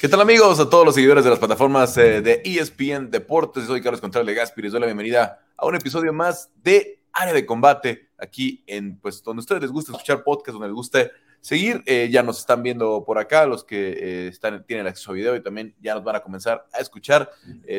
¿Qué tal amigos? A todos los seguidores de las plataformas eh, de ESPN Deportes, soy Carlos Contreras de Gaspir y les doy la bienvenida a un episodio más de Área de Combate, aquí en, pues, donde a ustedes les gusta escuchar podcast, donde les gusta seguir, eh, ya nos están viendo por acá, los que eh, están, tienen acceso a video y también ya nos van a comenzar a escuchar.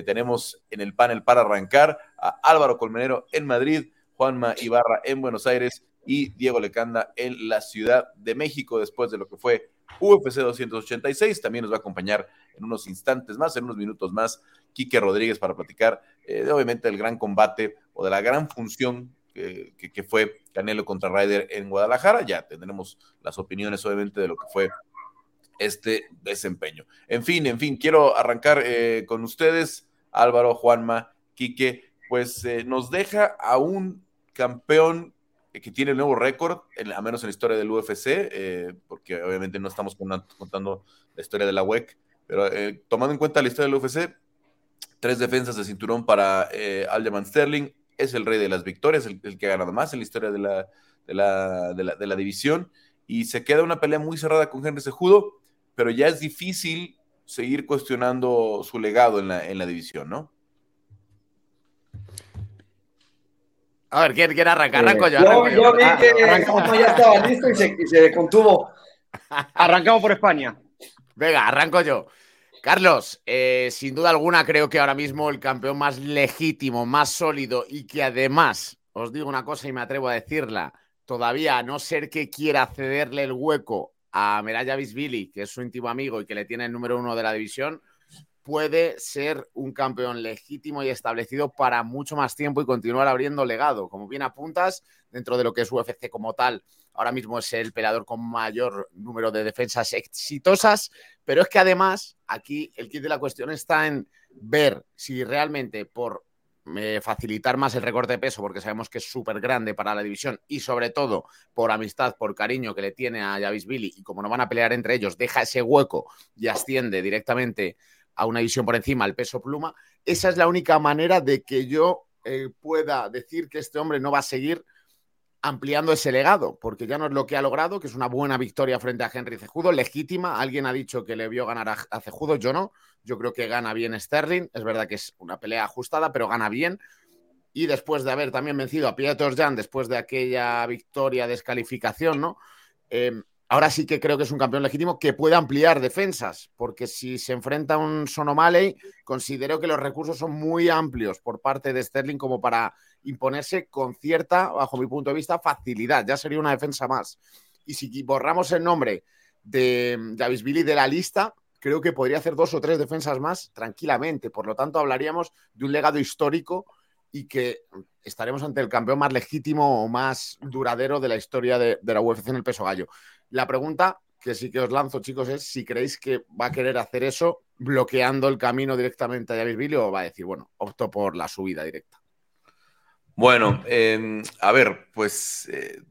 tenemos en el panel para arrancar a Álvaro Colmenero en Madrid, Juanma Ibarra en Buenos Aires y Diego Lecanda en la Ciudad de México, después de lo que fue UFC 286. También nos va a acompañar en unos instantes más, en unos minutos más, Quique Rodríguez para platicar eh, de, obviamente del gran combate o de la gran función que, que, fue Canelo contra Ryder en Guadalajara. Ya tendremos las opiniones, obviamente, de lo que fue este desempeño. En fin, en fin, quiero arrancar eh, con ustedes, Álvaro, Juanma, Quique, pues eh, nos deja a un campeón que tiene el nuevo récord, a menos en la historia del UFC, eh, porque obviamente no estamos contando la historia de la WEC, pero eh, tomando en cuenta la historia del UFC, tres defensas de cinturón para eh, Aljamain Sterling, es el rey de las victorias, el, que ha ganado más en la historia de la, de la, de la, división, y se queda una pelea muy cerrada con Henry Sejudo, pero ya es difícil seguir cuestionando su legado en la, en la división, ¿no? A ver, ¿quién quiere arrancar? Arranco yo. Arranco yo, yo vi ah, que ya estaba listo y se, y se contuvo. Arrancamos por España. Venga, arranco yo. Carlos, eh, sin duda alguna creo que ahora mismo el campeón más legítimo, más sólido y que además, os digo una cosa y me atrevo a decirla, todavía a no ser que quiera cederle el hueco a Meraya Bisbili, que es su íntimo amigo y que le tiene el número uno de la división, puede ser un campeón legítimo y establecido para mucho más tiempo y continuar abriendo legado. Como bien apuntas, dentro de lo que es UFC como tal, ahora mismo es el peleador con mayor número de defensas exitosas, pero es que además aquí el kit de la cuestión está en ver si realmente por eh, facilitar más el recorte de peso, porque sabemos que es súper grande para la división, y sobre todo por amistad, por cariño que le tiene a Javis Billy, y como no van a pelear entre ellos, deja ese hueco y asciende directamente a una división por encima, el peso pluma, esa es la única manera de que yo eh, pueda decir que este hombre no va a seguir ampliando ese legado, porque ya no es lo que ha logrado, que es una buena victoria frente a Henry Cejudo, legítima. Alguien ha dicho que le vio ganar a, Cejudo, yo no. Yo creo que gana bien Sterling. Es verdad que es una pelea ajustada, pero gana bien. Y después de haber también vencido a Pietro Jan, después de aquella victoria descalificación, ¿no? Eh, ahora sí que creo que es un campeón legítimo que puede ampliar defensas, porque si se enfrenta a un Sonomale, considero que los recursos son muy amplios por parte de Sterling como para imponerse con cierta, bajo mi punto de vista, facilidad. Ya sería una defensa más. Y si borramos el nombre de Davis Billy de la lista, creo que podría hacer dos o tres defensas más tranquilamente. Por lo tanto, hablaríamos de un legado histórico y que estaremos ante el campeón más legítimo o más duradero de la historia de, de la UFC en el peso gallo. La pregunta que sí que os lanzo, chicos, es si creéis que va a querer hacer eso bloqueando el camino directamente a Javier Billy o va a decir, bueno, opto por la subida directa. Bueno, em, a ver, pues eh,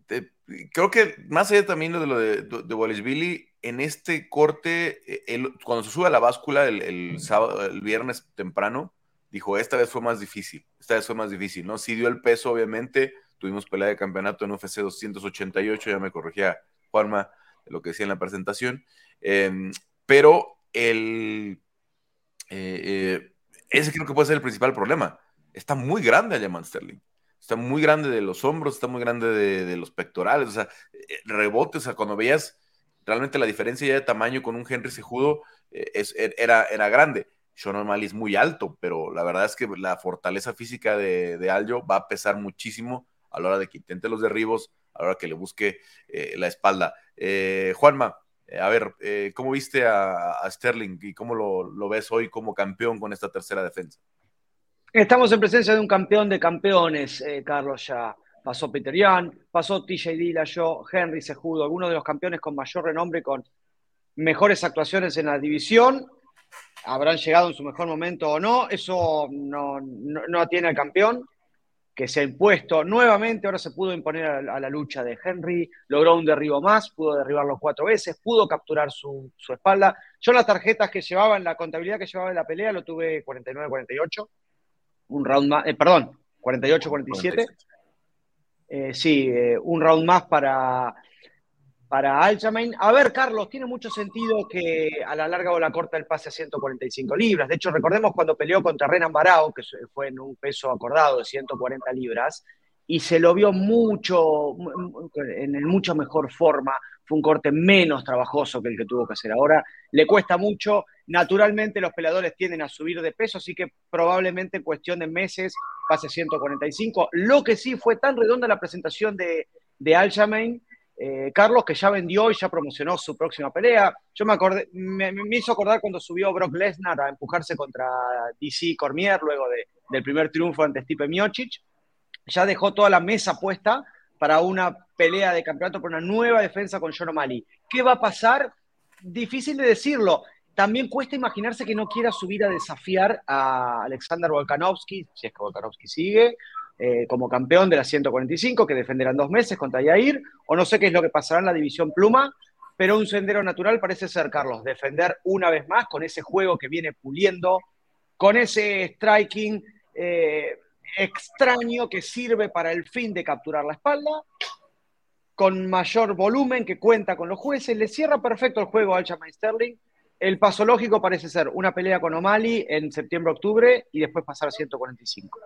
creo que más allá también de lo de, de, Wallace Billy, en este corte, eh, cuando se sube a la báscula el viernes temprano, dijo, esta vez fue más difícil, esta vez fue más difícil, ¿no? Sí dio el peso, obviamente, tuvimos pelea de campeonato en UFC 288, ya me corregía Juanma, lo que decía en la presentación. Em, pero el, eh, eh, ese creo que puede ser el principal problema. Está muy grande Alemán Sterling. Está muy grande de los hombros, está muy grande de, los pectorales. O sea, eh, rebote, o sea, cuando veías realmente la diferencia ya de tamaño con un Henry Sejudo, es, er, era, era grande. Sean O'Malley es muy alto, pero la verdad es que la fortaleza física de, de Aljo va a pesar muchísimo a la hora de que intente los derribos, ahora que le busque eh, la espalda. Eh, Juanma, eh, a ver, ¿cómo viste a, Sterling y cómo lo, ves hoy como campeón con esta tercera defensa? Estamos en presencia de un campeón de campeones, Carlos, ya. Pasó Peter Young, pasó TJ Dillashaw, Henry Sejudo, algunos de los campeones con mayor renombre, con mejores actuaciones en la división. Habrán llegado en su mejor momento o no, eso no, no, no atiene al campeón que se ha impuesto nuevamente, ahora se pudo imponer a, la lucha de Henry, logró un derribo más, pudo derribarlo cuatro veces, pudo capturar su, espalda. Yo las tarjetas que llevaba en la contabilidad que llevaba en la pelea lo tuve 49-48, un round más, eh, perdón, 48-47. Eh, sí, eh, un round más para, para Aljamain. A ver, Carlos, tiene mucho sentido que a la larga o la corta el pase a 145 libras. De hecho, recordemos cuando peleó contra Renan Barao, que fue en un peso acordado de 140 libras, y se lo vio mucho, en mucha mejor forma. Fue un corte menos trabajoso que el que tuvo que hacer ahora. Le cuesta mucho. Naturalmente, los peleadores tienden a subir de peso, así que probablemente en cuestión de meses pase a 145. Lo que sí fue tan redonda la presentación de, de Aljamain eh, Carlos, que ya vendió y ya promocionó su próxima pelea. Yo me, acordé, me, hizo acordar cuando subió Brock Lesnar a empujarse contra DC Cormier luego del primer triunfo ante Stipe Miocic. Ya dejó toda la mesa puesta para una pelea de campeonato, por una nueva defensa con John O'Malley. ¿Qué va a pasar? Difícil de decirlo. También cuesta imaginarse que no quiera subir a desafiar a Alexander Volkanovski, si es que Volkanovski sigue, eh, como campeón de la 145, que defenderán dos meses contra Yair, o no sé qué es lo que pasará en la división pluma, pero un sendero natural parece ser, Carlos, defender una vez más con ese juego que viene puliendo, con ese striking eh, extraño que sirve para el fin de capturar la espalda, con mayor volumen que cuenta con los jueces, le cierra perfecto el juego al Aljamain Sterling. El paso lógico parece ser una pelea con O'Malley en septiembre-octubre y después pasar a 145.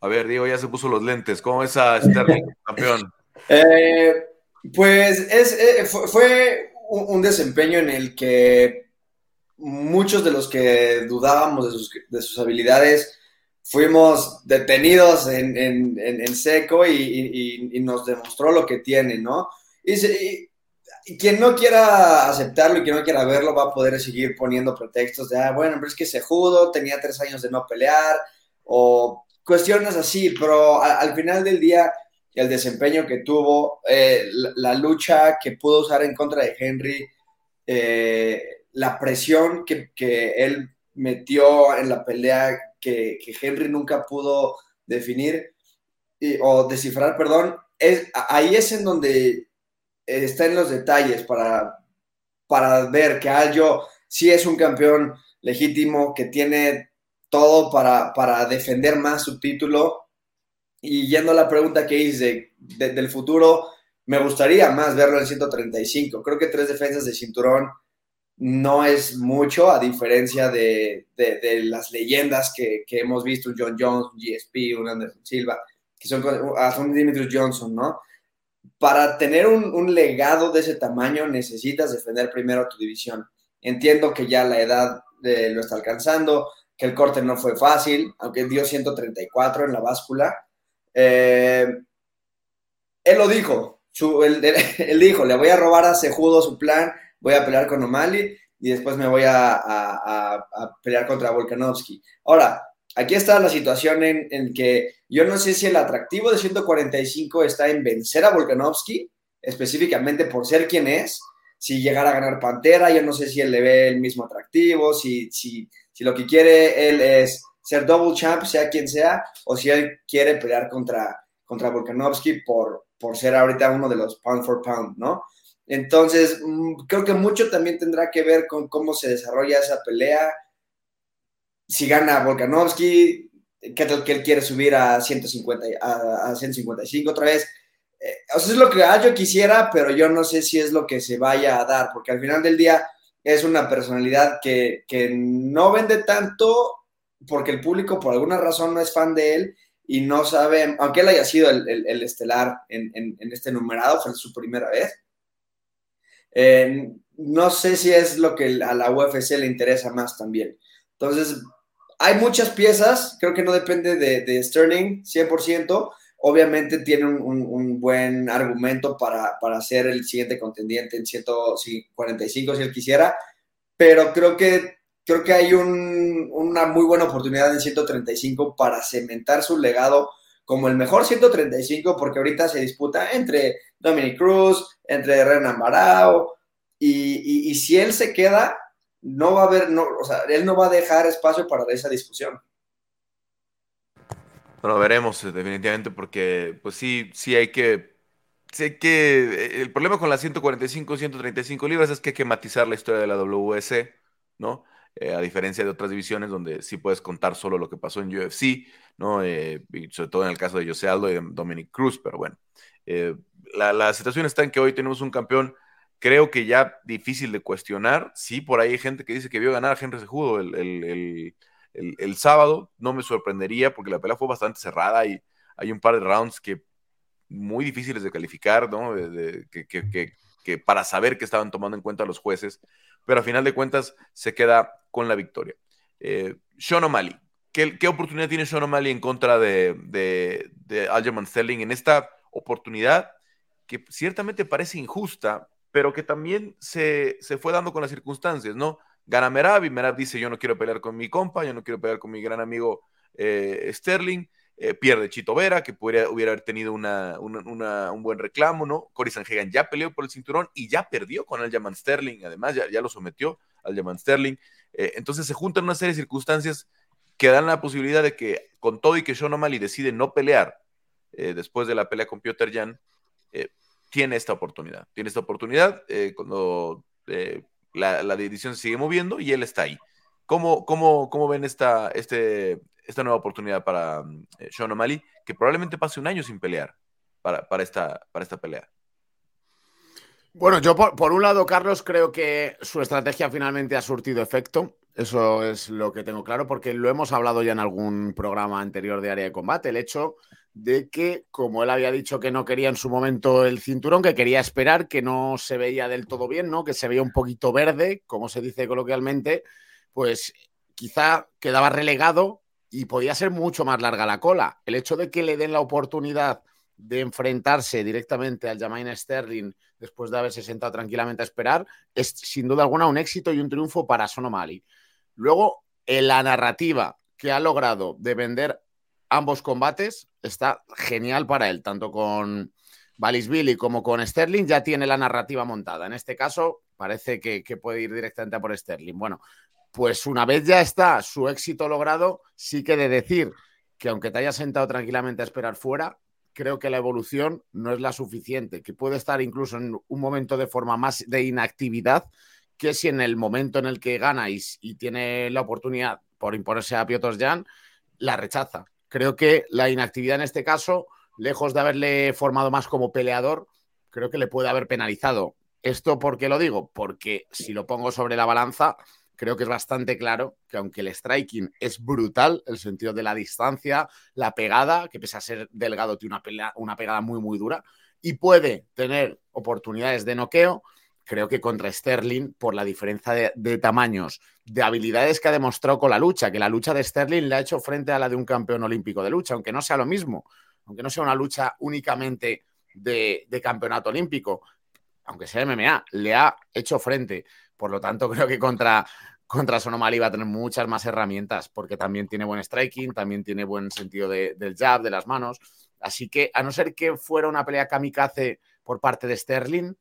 A ver, Diego ya se puso los lentes. ¿Cómo es a Sterling, campeón? Eh, pues es, eh, fue, un, desempeño en el que muchos de los que dudábamos de sus, habilidades fuimos detenidos en, seco y, nos demostró lo que tiene, ¿no? Y, quien no quiera aceptarlo y quien no quiera verlo va a poder seguir poniendo pretextos de, ah, bueno, pero es que se judo, tenía tres años de no pelear, o cuestiones así, pero al final del día, el desempeño que tuvo, eh, la, lucha que pudo usar en contra de Henry, eh, la presión que, él metió en la pelea que, Henry nunca pudo definir o descifrar, perdón, es, ahí es en donde está en los detalles para, para ver que Aljo sí es un campeón legítimo, que tiene todo para, para defender más su título. Y yendo a la pregunta que hice del futuro, me gustaría más verlo en 135. Creo que tres defensas de cinturón no es mucho, a diferencia de, de, las leyendas que, que, hemos visto, John Jones, GSP, un Anderson Silva, que son, ah, son Johnson, ¿no? Para tener un, un, legado de ese tamaño necesitas defender primero tu división. Entiendo que ya la edad eh, lo está alcanzando, que el corte no fue fácil, aunque dio 134 en la báscula. Eh, él lo dijo, él, dijo, le voy a robar a Sejudo su plan, voy a pelear con O'Malley y después me voy a, pelear contra Volkanovski. Ahora, aquí está la situación en, en, que yo no sé si el atractivo de 145 está en vencer a Volkanovski, específicamente por ser quien es, si llegara a ganar Pantera, yo no sé si él le ve el mismo atractivo, si, si, si lo que quiere él es ser double champ, sea quien sea, o si él quiere pelear contra, contra Volkanovski por, por ser ahorita uno de los pound for pound, ¿no? Entonces, mm, creo que mucho también tendrá que ver con cómo se desarrolla esa pelea. Si gana Volkanovski, que, que él quiere subir a, 150, a, 155 otra vez. Eh, o sea, es lo que yo quisiera, pero yo no sé si es lo que se vaya a dar, porque al final del día es una personalidad que, no vende tanto porque el público por alguna razón no es fan de él y no sabe, aunque él haya sido el, estelar en, este numerado, fue su primera vez. Eh, no sé si es lo que a la UFC le interesa más también. Entonces, hay muchas piezas, creo que no depende de, de Sterling 100%, obviamente tiene un, buen argumento para, para, ser el siguiente contendiente en 145 si él quisiera, pero creo que, creo que hay una muy buena oportunidad en 135 para cementar su legado como el mejor 135, porque ahorita se disputa entre Dominic Cruz, entre Renan Barao, y, y, si él se queda, no va a haber, no, o sea, él no va a dejar espacio para esa discusión. Bueno, veremos eh, definitivamente porque pues sí, sí hay que, sé que eh, el problema con las 145, 135 libras es que hay que matizar la historia de la WS, ¿no? eh, a diferencia de otras divisiones donde sí puedes contar solo lo que pasó en UFC, ¿no? Eh, y sobre todo en el caso de Jose Aldo y Dominic Cruz, pero bueno, eh, la, situación está en que hoy tenemos un campeón, creo que ya difícil de cuestionar, sí, por ahí hay gente que dice que vio ganar a Henry Sejudo el, sábado, no me sorprendería porque la pelea fue bastante cerrada y hay un par de rounds que muy difíciles de calificar, ¿no? que, que, para saber que estaban tomando en cuenta los jueces, pero a final de cuentas se queda con la victoria. Eh, Sean O'Malley, ¿qué, ¿qué, oportunidad tiene Sean O'Malley en contra de, de, de Aljamain Sterling en esta oportunidad que ciertamente parece injusta, pero que también se, se fue dando con las circunstancias, ¿no? Gana Merab y Merab dice yo no quiero pelear con mi compa, yo no quiero pelear con mi gran amigo eh, Sterling, eh, pierde Chito Vera, que podría, hubiera tenido una, un buen reclamo, ¿no? Cory Sanhagan ya peleó por el cinturón y ya perdió con Aljamain Sterling, además ya, ya lo sometió Aljamain Sterling. Eh, entonces se juntan una serie de circunstancias que dan la posibilidad de que con todo y que Sean O'Malley decide no pelear después de la pelea con Piotr Jan, tiene esta oportunidad. Tiene esta oportunidad cuando la, la, división sigue moviendo y él está ahí. ¿Cómo, cómo, cómo ven esta, este, esta nueva oportunidad para mm, eh, Sean O'Malley, que probablemente pase un año sin pelear para, para, esta, para esta pelea. Bueno, yo por, un lado, Carlos, creo que su estrategia finalmente ha surtido efecto. Eso es lo que tengo claro, porque lo hemos hablado ya en algún programa anterior de área de combate. El hecho de que, como él había dicho que no quería en su momento el cinturón, que quería esperar, que no se veía del todo bien, ¿no? Que se veía un poquito verde, como se dice coloquialmente, pues quizá quedaba relegado y podía ser mucho más larga la cola. El hecho de que le den la oportunidad de enfrentarse directamente al Jamaine Sterling después de haberse sentado tranquilamente a esperar es sin duda alguna un éxito y un triunfo para Sonomali. Luego, en la narrativa que ha logrado de vender ambos combates está genial para él, tanto con Billy como con Sterling, ya tiene la narrativa montada. En este caso, parece que, puede ir directamente a por Sterling. Bueno, pues una vez ya está su éxito logrado, sí que de decir que aunque te hayas sentado tranquilamente a esperar fuera, creo que la evolución no es la suficiente, que puede estar incluso en un momento de forma más de inactividad que si en el momento en el que gana y, tiene la oportunidad por imponerse a Piotr Jan, la rechaza. Creo que la inactividad en este caso, lejos de haberle formado más como peleador, creo que le puede haber penalizado. ¿Esto por qué lo digo? Porque si lo pongo sobre la balanza, creo que es bastante claro que aunque el striking es brutal, el sentido de la distancia, la pegada, que pese a ser delgado tiene una, una pegada muy, muy dura, y puede tener oportunidades de noqueo, creo que contra Sterling, por la diferencia de, tamaños, de habilidades que ha demostrado con la lucha, que la lucha de Sterling le ha hecho frente a la de un campeón olímpico de lucha, aunque no sea lo mismo, aunque no sea una lucha únicamente de, de campeonato olímpico, aunque sea MMA, le ha hecho frente. Por lo tanto, creo que contra, contra Sonomali va a tener muchas más herramientas, porque también tiene buen striking, también tiene buen sentido del jab, de las manos. Así que, a no ser que fuera una pelea kamikaze por parte de Sterling,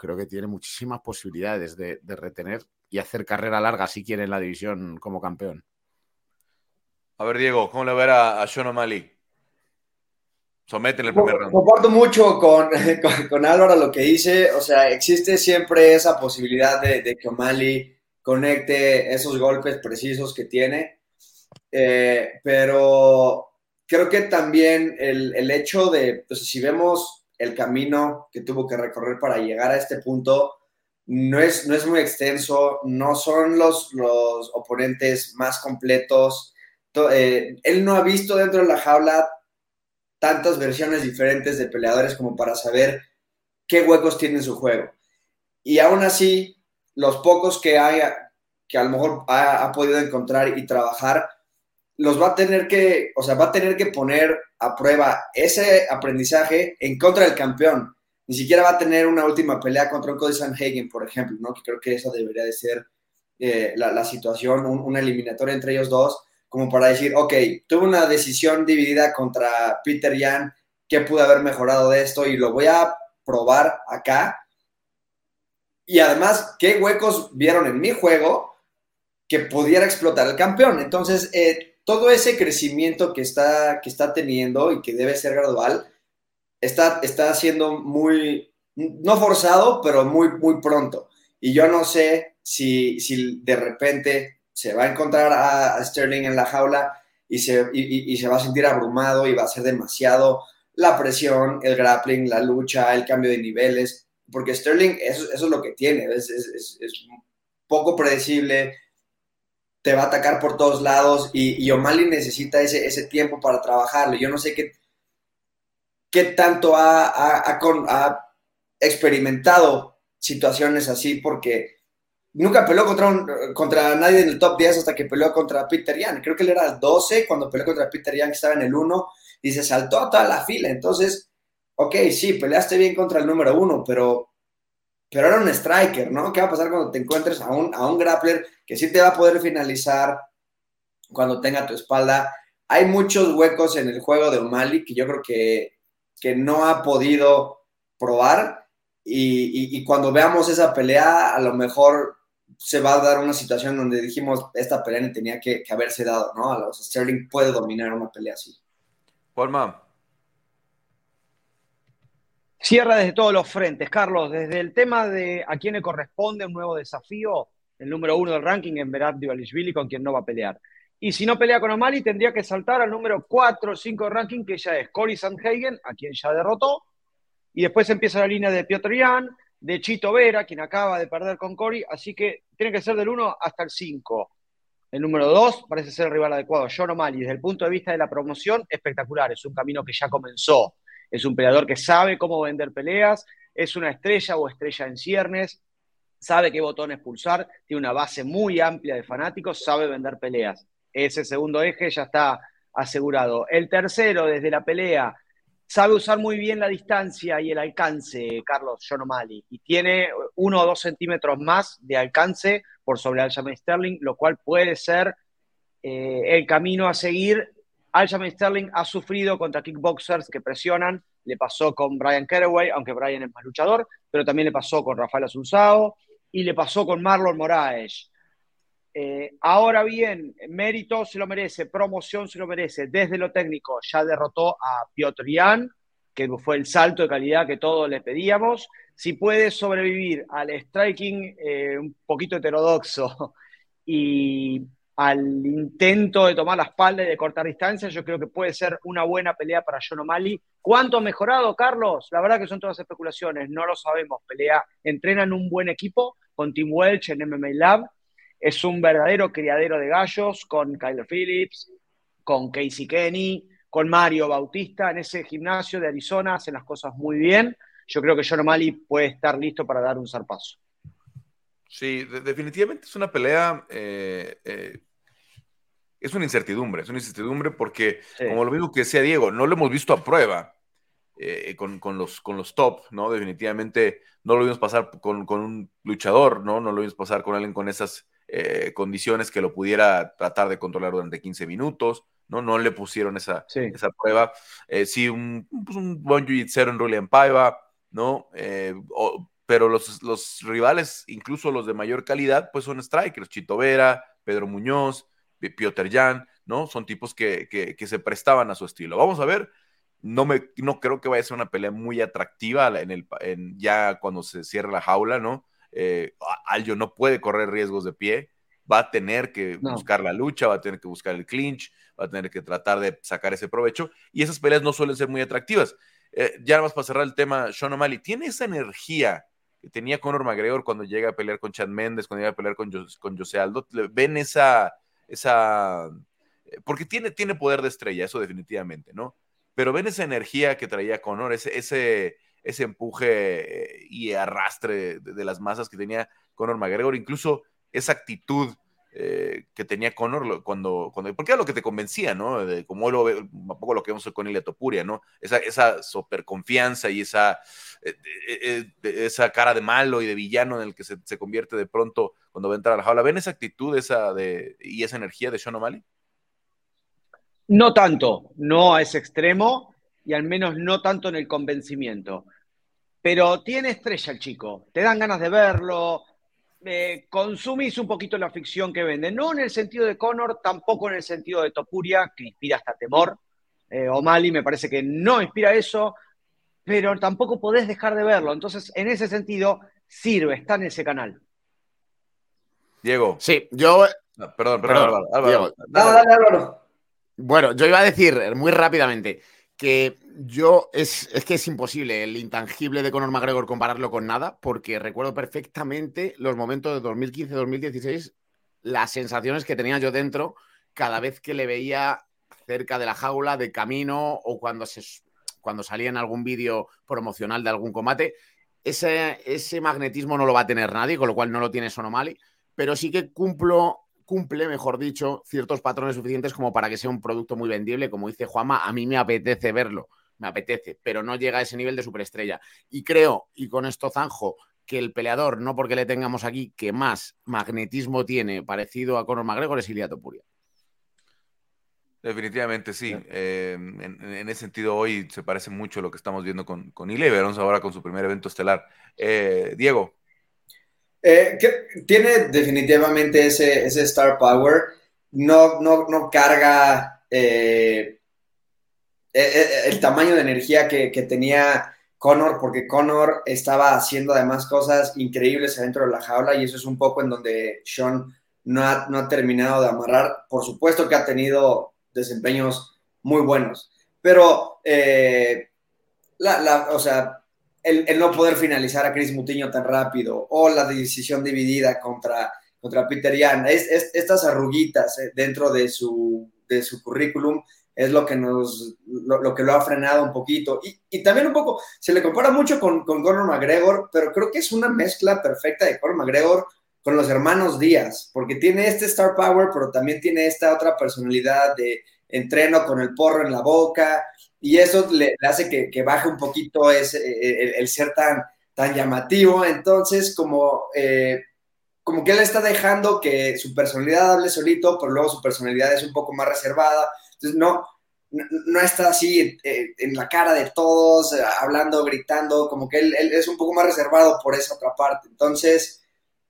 creo que tiene muchísimas posibilidades de, retener y hacer carrera larga si quiere en la división como campeón. A ver, Diego, ¿cómo le verá a, a Sean O'Malley? Somete en el primer round. Comparto mucho con, con, Álvaro lo que dice. O sea, existe siempre esa posibilidad de, de que O'Malley conecte esos golpes precisos que tiene. Eh, pero creo que también el, hecho de, pues si vemos el camino que tuvo que recorrer para llegar a este punto, no es, no es muy extenso, no son los, los oponentes más completos. Eh, él no ha visto dentro de la jaula tantas versiones diferentes de peleadores como para saber qué huecos tiene su juego. Y aún así, los pocos que haya, que a lo mejor ha, podido encontrar y trabajar, los va a tener que, o sea, va a tener que poner a prueba ese aprendizaje en contra del campeón. Ni siquiera va a tener una última pelea contra un Cody Sanhagen, por ejemplo, ¿no? Que creo que esa debería de ser eh, la, situación, una eliminatoria entre ellos dos, como para decir, ok, tuve una decisión dividida contra Peter Yan, ¿qué pude haber mejorado de esto? Y lo voy a probar acá y además, ¿qué huecos vieron en mi juego que pudiera explotar el campeón? Entonces, eh, todo ese crecimiento que está, que está teniendo y que debe ser gradual, está, está siendo muy, no forzado, pero muy, muy pronto. Y yo no sé si, si de repente se va a encontrar a, Sterling en la jaula y se, y, se va a sentir abrumado y va a ser demasiado la presión, el grappling, la lucha, el cambio de niveles, porque Sterling eso, es lo que tiene, es, es, es, poco predecible, te va a atacar por todos lados y, y O'Malley necesita ese, ese tiempo para trabajarlo. Yo no sé qué, qué tanto ha, ha, ha experimentado situaciones así porque nunca peleó contra, contra nadie en el top 10 hasta que peleó contra Peter Yan. Creo que él era el 12 cuando peleó contra Peter que estaba en el 1 y se saltó a toda la fila. Entonces, ok, sí, peleaste bien contra el número 1, pero, pero era un striker, ¿no? ¿Qué va a pasar cuando te encuentres a un, a un grappler que sí te va a poder finalizar cuando tenga tu espalda? Hay muchos huecos en el juego de O'Malley que yo creo que, que no ha podido probar y, cuando veamos esa pelea, a lo mejor se va a dar una situación donde dijimos, esta pelea ni tenía que, haberse dado, ¿no? A los Sterling puede dominar una pelea así. Juanma. Cierra desde todos los frentes, Carlos, desde el tema de a quién le corresponde un nuevo desafío, el número uno del ranking en Berat Divalishvili, con quien no va a pelear. Y si no pelea con O'Malley, tendría que saltar al número 4 o 5 del ranking, que ya es Cory Sandhagen, a quien ya derrotó, y después empieza la línea de Piotr Jan, de Chito Vera, quien acaba de perder con Cory, así que tiene que ser del 1 hasta el 5. El número 2 parece ser el rival adecuado, John O'Malley. Desde el punto de vista de la promoción, espectacular. Es un camino que ya comenzó. Es un peleador que sabe cómo vender peleas, es una estrella o estrella en ciernes, sabe qué botones pulsar, tiene una base muy amplia de fanáticos, sabe vender peleas. Ese segundo eje ya está asegurado. El tercero, desde la pelea, sabe usar muy bien la distancia y el alcance, Carlos John y tiene uno o dos centímetros más de alcance por sobre Aljamain Sterling, lo cual puede ser eh, el camino a seguir. Aljamain Sterling ha sufrido contra kickboxers que presionan, le pasó con Brian Caraway, aunque Brian es más luchador, pero también le pasó con Rafael Asunzao y le pasó con Marlon Moraes. Eh, ahora bien, mérito se lo merece, promoción se lo merece. Desde lo técnico ya derrotó a Piotr Jan, que fue el salto de calidad que todos le pedíamos. Si puede sobrevivir al striking eh, un poquito heterodoxo y al intento de tomar la espalda y de cortar distancia, yo creo que puede ser una buena pelea para John O'Malley. ¿Cuánto ha mejorado, Carlos? La verdad que son todas especulaciones, no lo sabemos. Pelea, entrenan un buen equipo con Tim Welch en MMA Lab es un verdadero criadero de gallos con Kyler Phillips, con Casey Kenny, con Mario Bautista. En ese gimnasio de Arizona hacen las cosas muy bien. Yo creo que John O'Malley puede estar listo para dar un zarpazo. Sí, definitivamente es una pelea. Eh, eh, es una incertidumbre, es una incertidumbre porque, como lo mismo que decía Diego, no lo hemos visto a prueba eh, con, los, con los top, ¿no? Definitivamente no lo vimos pasar con, con, un luchador, ¿no? No lo vimos pasar con alguien con esas eh, condiciones que lo pudiera tratar de controlar durante 15 minutos, ¿no? No le pusieron esa, esa prueba. Eh, sí, un, pues un buen jiu en Rulian Paiva, ¿no? Eh, pero los, los, rivales, incluso los de mayor calidad, pues son strikers, Chito Vera, Pedro Muñoz, Piotr Jan, ¿no? Son tipos que, que, se prestaban a su estilo. Vamos a ver, no, me, no creo que vaya a ser una pelea muy atractiva en el, en, ya cuando se cierre la jaula, ¿no? eh, Aljo no puede correr riesgos de pie, va a tener que buscar la lucha, va a tener que buscar el clinch, va a tener que tratar de sacar ese provecho, y esas peleas no suelen ser muy atractivas. Eh, ya nada más para cerrar el tema, Sean O'Malley, tiene esa energía que tenía Conor McGregor cuando llega a pelear con Chad Méndez, cuando llega a pelear con, con José Aldo, ven esa, esa, eh, porque tiene, tiene poder de estrella, eso definitivamente, ¿no? Pero ven esa energía que traía Conor, ese, ese ese empuje eh, y arrastre de, las masas que tenía Conor McGregor, incluso esa actitud eh, que tenía Conor cuando, cuando, porque era lo que te convencía, ¿no? De, como lo poco lo que vemos con Ilya Topuria, ¿no? Esa, esa super confianza y esa, eh, esa cara de malo y de villano en el que se, se, convierte de pronto cuando va a entrar a la jaula. ¿Ven esa actitud esa de, y esa energía de Sean O'Malley? No tanto, no a ese extremo, y al menos no tanto en el convencimiento. Pero tiene estrella el chico, te dan ganas de verlo, eh, consumís un poquito la ficción que vende, no en el sentido de Connor, tampoco en el sentido de Topuria, que inspira hasta temor. Eh, O'Malley me parece que no inspira eso, pero tampoco podés dejar de verlo. Entonces, en ese sentido, sirve, está en ese canal. Diego. Sí, yo perdón, perdón, Álvaro. dale, Álvaro. Bueno, yo iba a decir muy rápidamente que yo es, es, que es imposible el intangible de Conor McGregor compararlo con nada, porque recuerdo perfectamente los momentos de 2015-2016, las sensaciones que tenía yo dentro cada vez que le veía cerca de la jaula, de camino o cuando, cuando salía en algún vídeo promocional de algún combate. Ese, ese magnetismo no lo va a tener nadie, con lo cual no lo tiene Sonomali, pero sí que cumplo cumple, mejor dicho, ciertos patrones suficientes como para que sea un producto muy vendible. Como dice Juama, a mí me apetece verlo, me apetece, pero no llega a ese nivel de superestrella. Y creo, y con esto zanjo, que el peleador, no porque le tengamos aquí, que más magnetismo tiene parecido a Conor McGregor es Iliato Puria. Definitivamente sí. Eh, en, ese sentido, hoy se parece mucho a lo que estamos viendo con, con Ile ahora con su primer evento estelar. Eh, Diego. Eh, que tiene definitivamente ese, ese star power. No, no, no carga eh, eh, el tamaño de energía que, tenía Connor, porque Connor estaba haciendo además cosas increíbles adentro de la jaula y eso es un poco en donde Sean no ha, no ha terminado de amarrar. Por supuesto que ha tenido desempeños muy buenos, pero la, la, o sea, el, no poder finalizar a Chris Mutiño tan rápido o la decisión dividida contra, contra Peter Yan. Es, estas arruguitas eh, dentro de su, de su currículum es lo que, nos, lo, que lo ha frenado un poquito. Y, también un poco, se le compara mucho con, con Conor McGregor, pero creo que es una mezcla perfecta de Conor McGregor con los hermanos Díaz, porque tiene este star power, pero también tiene esta otra personalidad de entreno con el porro en la boca, y eso le, hace que, baje un poquito ese, eh, el, ser tan, tan llamativo. Entonces, como, eh, como que él está dejando que su personalidad hable solito, pero luego su personalidad es un poco más reservada. Entonces, no, no, está así eh, en la cara de todos, hablando, gritando, como que él, es un poco más reservado por esa otra parte. Entonces,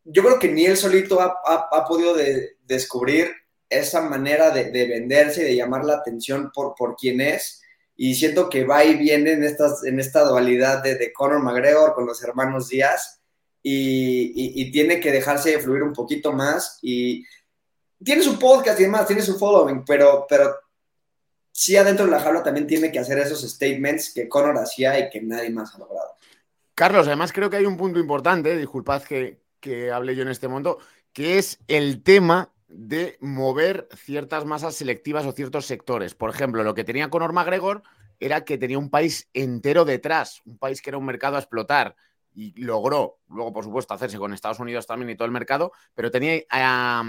yo creo que ni él solito ha, podido descubrir esa manera de, de, venderse y de llamar la atención por, por quién es y siento que va y viene en, estas, en esta dualidad de, de Conor McGregor con los hermanos Díaz y, tiene que dejarse de fluir un poquito más y tiene su podcast y demás, tiene su following, pero, pero sí adentro de la jaula también tiene que hacer esos statements que Conor hacía y que nadie más ha logrado. Carlos, además creo que hay un punto importante, disculpad que, que hable yo en este momento, que es el tema de mover ciertas masas selectivas o ciertos sectores. Por ejemplo, lo que tenía Conor McGregor era que tenía un país entero detrás, un país que era un mercado a explotar y logró, luego por supuesto, hacerse con Estados Unidos también y todo el mercado, pero tenía a,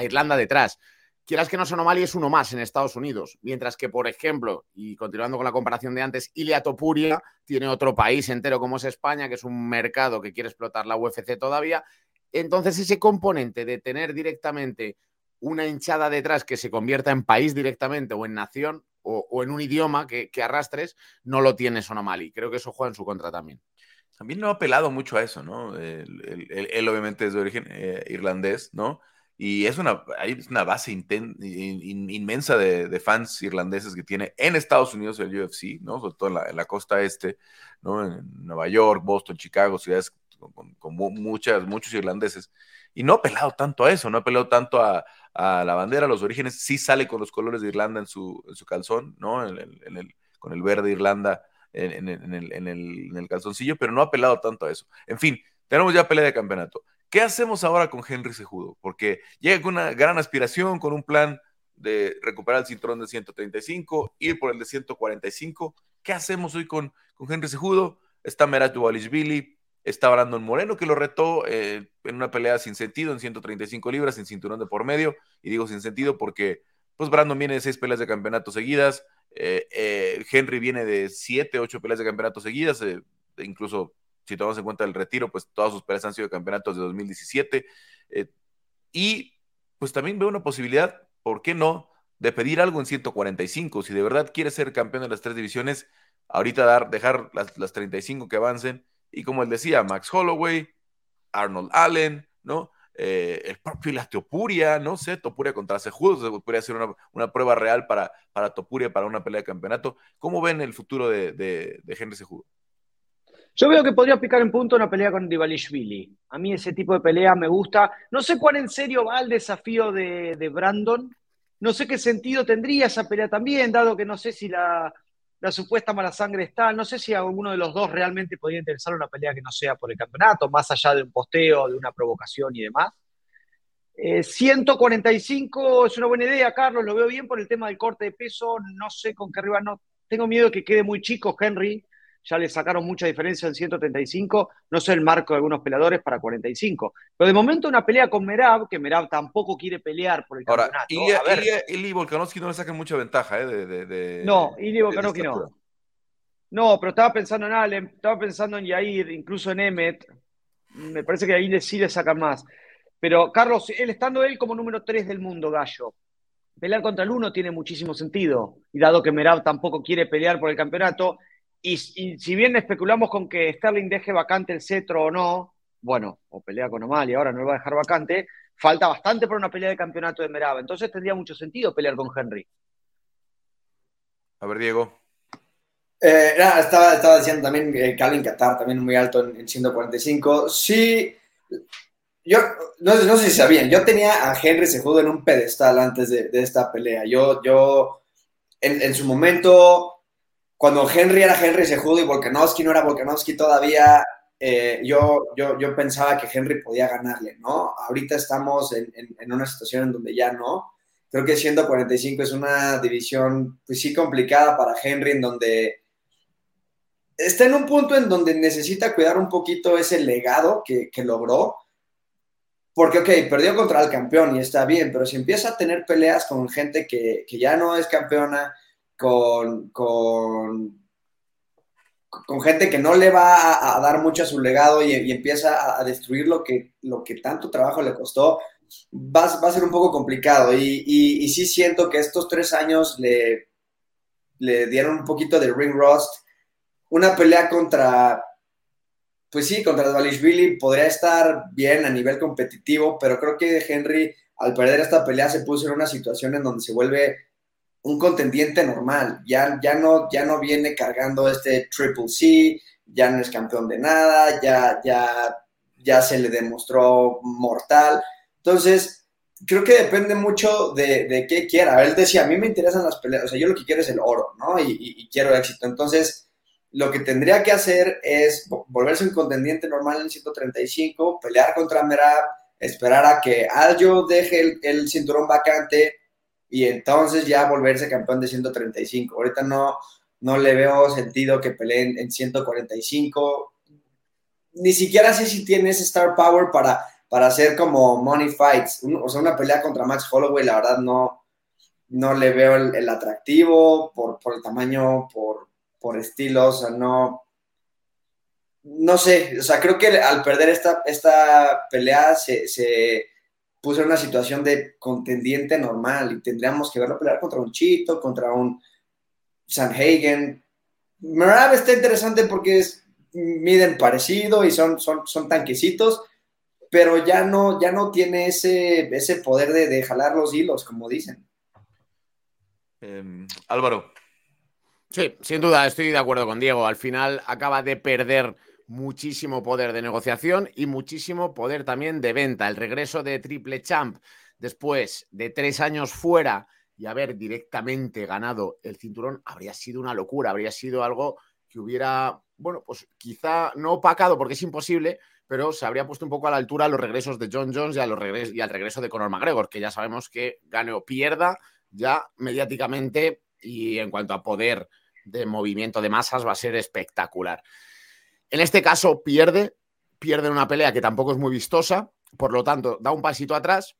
Irlanda detrás. Quieras que no Sonomali es uno más en Estados Unidos, mientras que, por ejemplo, y continuando con la comparación de antes, Ilia Topuria tiene otro país entero como es España, que es un mercado que quiere explotar la UFC todavía. Entonces, ese componente de tener directamente una hinchada detrás que se convierta en país directamente o en nación o, en un idioma que, arrastres, no lo tiene Sonomali. Creo que eso juega en su contra también. También no ha apelado mucho a eso, ¿no? Él, obviamente es de origen eh, irlandés, ¿no? Y es una, hay una base inmensa de, fans irlandeses que tiene en Estados Unidos el UFC, ¿no? Sobre todo en la, costa este, ¿no? En Nueva York, Boston, Chicago, ciudades con, con muchas, muchos irlandeses. Y no ha apelado tanto a eso, no ha apelado tanto a, a la bandera, los orígenes, sí sale con los colores de Irlanda en su, en su calzón, ¿no? En el, con el verde Irlanda en, el, calzoncillo, pero no ha apelado tanto a eso. En fin, tenemos ya pelea de campeonato. ¿Qué hacemos ahora con Henry Sejudo? Porque llega con una gran aspiración, con un plan de recuperar el cinturón de 135, ir por el de 145. ¿Qué hacemos hoy con, con Henry Sejudo? Está Merat Billy, Está Brandon Moreno, que lo retó eh, en una pelea sin sentido, en 135 libras, sin cinturón de por medio. Y digo sin sentido porque, pues, Brandon viene de seis peleas de campeonato seguidas. Eh, eh, Henry viene de siete, ocho peleas de campeonato seguidas. incluso, si tomamos en cuenta el retiro, pues todas sus peleas han sido de campeonatos de 2017. y, pues, también veo una posibilidad, ¿por qué no?, de pedir algo en 145. Si de verdad quiere ser campeón de las tres divisiones, ahorita dar, dejar las, las 35 que avancen y como él decía, Max Holloway, Arnold Allen, ¿no? Eh, el propio Topuria, no sé, Topuria contra Sejudo, podría ser una, prueba real para, para Topuria para una pelea de campeonato. ¿Cómo ven el futuro de, de, Henry Sejudo? Yo veo que podría picar en punto una pelea con Divalishvili. A mí ese tipo de pelea me gusta. No sé cuán en serio va el desafío de, de Brandon. No sé qué sentido tendría esa pelea también, dado que no sé si la, la supuesta mala sangre está. No sé si alguno de los dos realmente podría interesar una pelea que no sea por el campeonato, más allá de un posteo, de una provocación y demás. 145 eh, es una buena idea, Carlos, lo veo bien por el tema del corte de peso. No sé con qué arriba, no. Tengo miedo que quede muy chico Henry. Ya le sacaron mucha diferencia en 135. No sé el marco de algunos peleadores para 45. Pero de momento una pelea con Merab, que Merab tampoco quiere pelear por el Ahora, campeonato. Ili, Volkanovski no le saca mucha ventaja, ¿eh? De, no, Ili Volkanovski no. No, pero estaba pensando en Allen, estaba pensando en Yair, incluso en Emmet. Me parece que ahí sí le sacan más. Pero Carlos, él estando él como número 3 del mundo, Gallo, pelear contra el 1 tiene muchísimo sentido. Y dado que Merab tampoco quiere pelear por el campeonato, y, si bien especulamos con que Sterling deje vacante el cetro o no, bueno, o pelea con O'Malley, ahora no lo va a dejar vacante, falta bastante para una pelea de campeonato de Merab. Entonces tendría mucho sentido pelear con Henry. A ver, Diego. Eh, estaba, estaba, diciendo también que Calvin Qatar, también muy alto en, en 145. Sí, yo no, no, sé si sabían, yo tenía a Henry Sejudo en un pedestal antes de, esta pelea. Yo, yo en, su momento, cuando Henry era Henry Sejudo y Volkanovski no era Volkanovski todavía, eh, yo, yo, yo pensaba que Henry podía ganarle, ¿no? Ahorita estamos en, en, una situación en donde ya no. Creo que 145 es una división, pues sí, complicada para Henry, en donde está en un punto en donde necesita cuidar un poquito ese legado que, que logró porque, ok, perdió contra el campeón y está bien, pero si empieza a tener peleas con gente que, ya no es campeona, con, con, gente que no le va a, dar mucho a su legado y, empieza a, destruir lo que, lo que tanto trabajo le costó, va, va a ser un poco complicado. Y, y, sí siento que estos tres años le, le dieron un poquito de ring rust. Una pelea contra pues sí, contra Dvalishvili podría estar bien a nivel competitivo, pero creo que Henry, al perder esta pelea, se puso en una situación en donde se vuelve un contendiente normal. Ya, ya, no, ya no viene cargando este Triple C, ya no es campeón de nada, ya, ya, ya se le demostró mortal. Entonces, creo que depende mucho de, de, qué quiera. Él decía, a mí me interesan las peleas, o sea, yo lo que quiero es el oro, ¿no? Y, y quiero éxito. Entonces, lo que tendría que hacer es volverse un contendiente normal en 135, pelear contra Merab, esperar a que Aljo deje el, cinturón vacante y entonces ya volverse campeón de 135. Ahorita no, no le veo sentido que peleen en 145. Ni siquiera sé si tiene ese star power para, para hacer como money fights. o sea, una pelea contra Max Holloway, la verdad no, no le veo el, atractivo por, por el tamaño, por, por estilo, o sea, no, no sé, o sea, creo que al perder esta, esta pelea se, puso en una situación de contendiente normal y tendríamos que verlo pelear contra un Chito, contra un Sanhagen. Merab está interesante porque es, miden parecido y son, son, son tanquecitos, pero ya no, ya no tiene ese, ese poder de, jalar los hilos, como dicen. Em, Álvaro, Sí, sin duda, estoy de acuerdo con Diego. Al final acaba de perder muchísimo poder de negociación y muchísimo poder también de venta. El regreso de Triple Champ después de tres años fuera y haber directamente ganado el cinturón habría sido una locura, habría sido algo que hubiera, bueno, pues quizá no opacado porque es imposible, pero se habría puesto un poco a la altura a los regresos de John Jones y, a los y al regreso de Conor McGregor, que ya sabemos que gane o pierda ya mediáticamente y en cuanto a poder de movimiento de masas va a ser espectacular. En este caso pierde, pierde una pelea que tampoco es muy vistosa, por lo tanto da un pasito atrás,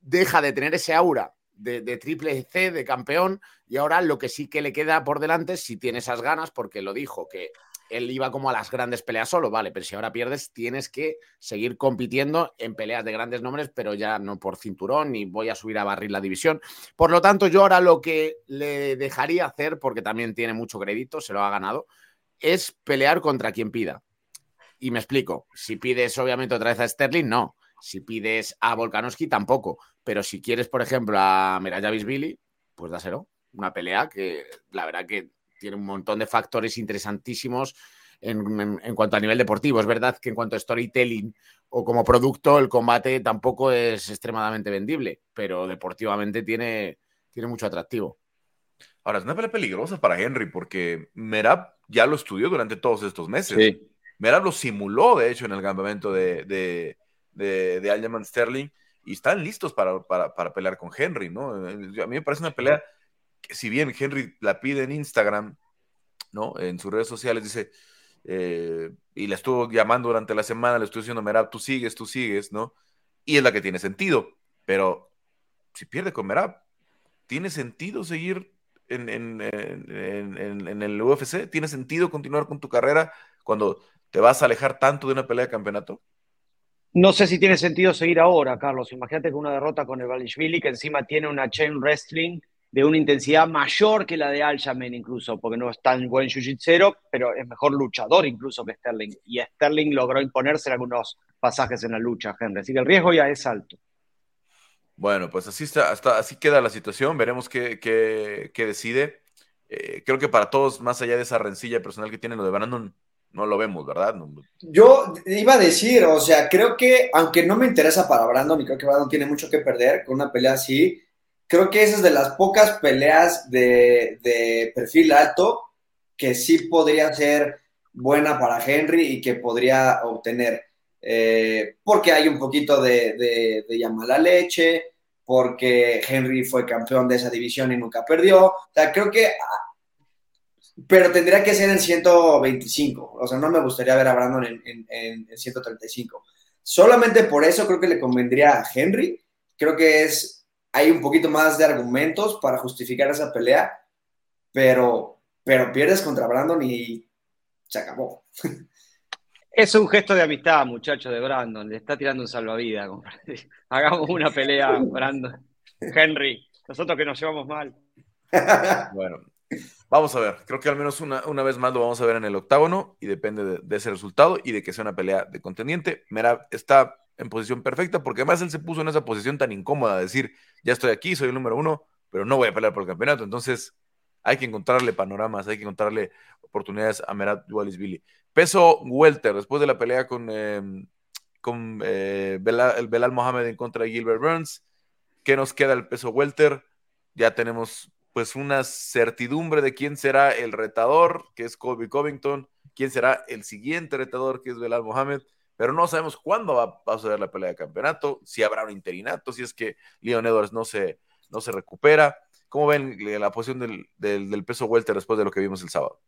deja de tener ese aura de, triple C, de campeón, y ahora lo que sí que le queda por delante, si tiene esas ganas, porque lo dijo, que él iba como a las grandes peleas solo, vale, pero si ahora pierdes, tienes que seguir compitiendo en peleas de grandes nombres, pero ya no por cinturón ni voy a subir a barrir la división. Por lo tanto, yo ahora lo que le dejaría hacer, porque también tiene mucho crédito, se lo ha ganado, es pelear contra quien pida. Y me explico, si pides obviamente otra vez a Sterling, no. Si pides a Volkanovski, tampoco. Pero si quieres, por ejemplo, a Mirayavis Billy, pues dáselo. Una pelea que la verdad que tiene un montón de factores interesantísimos en, cuanto a nivel deportivo. Es verdad que en cuanto a storytelling o como producto, el combate tampoco es extremadamente vendible, pero deportivamente tiene, tiene mucho atractivo. Ahora, es una pelea peligrosa para Henry porque Merab ya lo estudió durante todos estos meses. Sí. Merab lo simuló, de hecho, en el campamento de, de, de, de Sterling y están listos para, para, para, pelear con Henry, ¿no? A mí me parece una pelea que si bien Henry la pide en Instagram, ¿no? En sus redes sociales dice, eh, y le estuvo llamando durante la semana, le estuvo diciendo, Merab, tú sigues, tú sigues, ¿no? Y es la que tiene sentido, pero si pierde con Merab, ¿tiene sentido seguir en, el UFC? ¿Tiene sentido continuar con tu carrera cuando te vas a alejar tanto de una pelea de campeonato? No sé si tiene sentido seguir ahora, Carlos. Imagínate que una derrota con el Valishvili, que encima tiene una chain wrestling de una intensidad mayor que la de Aljamain incluso, porque no es tan buen jiu pero es mejor luchador incluso que Sterling. Y Sterling logró imponerse en algunos pasajes en la lucha, Henry. Así que el riesgo ya es alto. Bueno, pues así, está, hasta, así queda la situación. Veremos qué, qué, decide. Eh, creo que para todos, más allá de esa rencilla personal que tiene lo de Brandon, no lo vemos, ¿verdad? Yo iba a decir, o sea, creo que, aunque no me interesa para Brandon y creo que Brandon tiene mucho que perder con una pelea así, creo que esa es de las pocas peleas de, perfil alto que sí podría ser buena para Henry y que podría obtener. Eh, porque hay un poquito de, de, de la leche, porque Henry fue campeón de esa división y nunca perdió. O sea, creo que. Pero tendría que ser en 125. O sea, no me gustaría ver a Brandon en, en, en 135. Solamente por eso creo que le convendría a Henry. Creo que es hay un poquito más de argumentos para justificar esa pelea, pero, pero pierdes contra Brandon y se acabó. Es un gesto de amistad, muchacho, de Brandon. Le está tirando un salvavidas. Hagamos una pelea, Brandon. Henry, nosotros que nos llevamos mal. Bueno, vamos a ver. Creo que al menos una, una vez más lo vamos a ver en el octágono y depende de, de, ese resultado y de que sea una pelea de contendiente. Mira, está en posición perfecta, porque además él se puso en esa posición tan incómoda de decir, ya estoy aquí, soy el número uno, pero no voy a pelear por el campeonato. Entonces, hay que encontrarle panoramas, hay que encontrarle oportunidades a Merat Billy. Peso Welter, después de la pelea con, em, con eh, Belal, Belal, Mohamed en contra de Gilbert Burns, ¿qué nos queda el peso Welter? Ya tenemos pues una certidumbre de quién será el retador, que es Colby Covington, quién será el siguiente retador, que es Belal Mohamed pero no sabemos cuándo va, a suceder la pelea de campeonato, si habrá un interinato, si es que Leon Edwards no se, no se recupera. ¿Cómo ven la posición del, del, peso welter después de lo que vimos el sábado?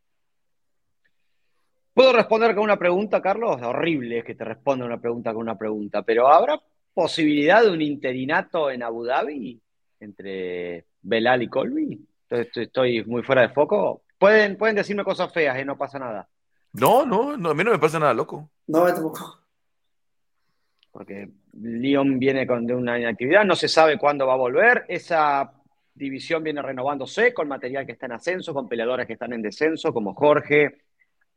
¿Puedo responder con una pregunta, Carlos? Horrible es que te responda una pregunta con una pregunta, pero ¿habrá posibilidad de un interinato en Abu Dhabi entre Belal y Colby? Estoy, estoy muy fuera de foco. Pueden, pueden decirme cosas feas y no pasa nada. No, no, no, a mí no me pasa nada loco. No, tampoco. Porque Lyon viene con, de una inactividad, no se sabe cuándo va a volver. Esa división viene renovándose con material que está en ascenso, con peleadores que están en descenso, como Jorge.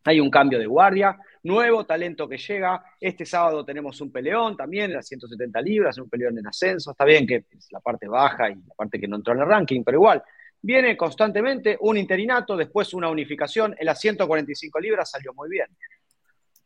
Hay un cambio de guardia, nuevo talento que llega. Este sábado tenemos un peleón también, las 170 libras, un peleón en ascenso. Está bien que es la parte baja y la parte que no entró en el ranking, pero igual Viene constantemente un interinato, después una unificación. En las 145 libras salió muy bien.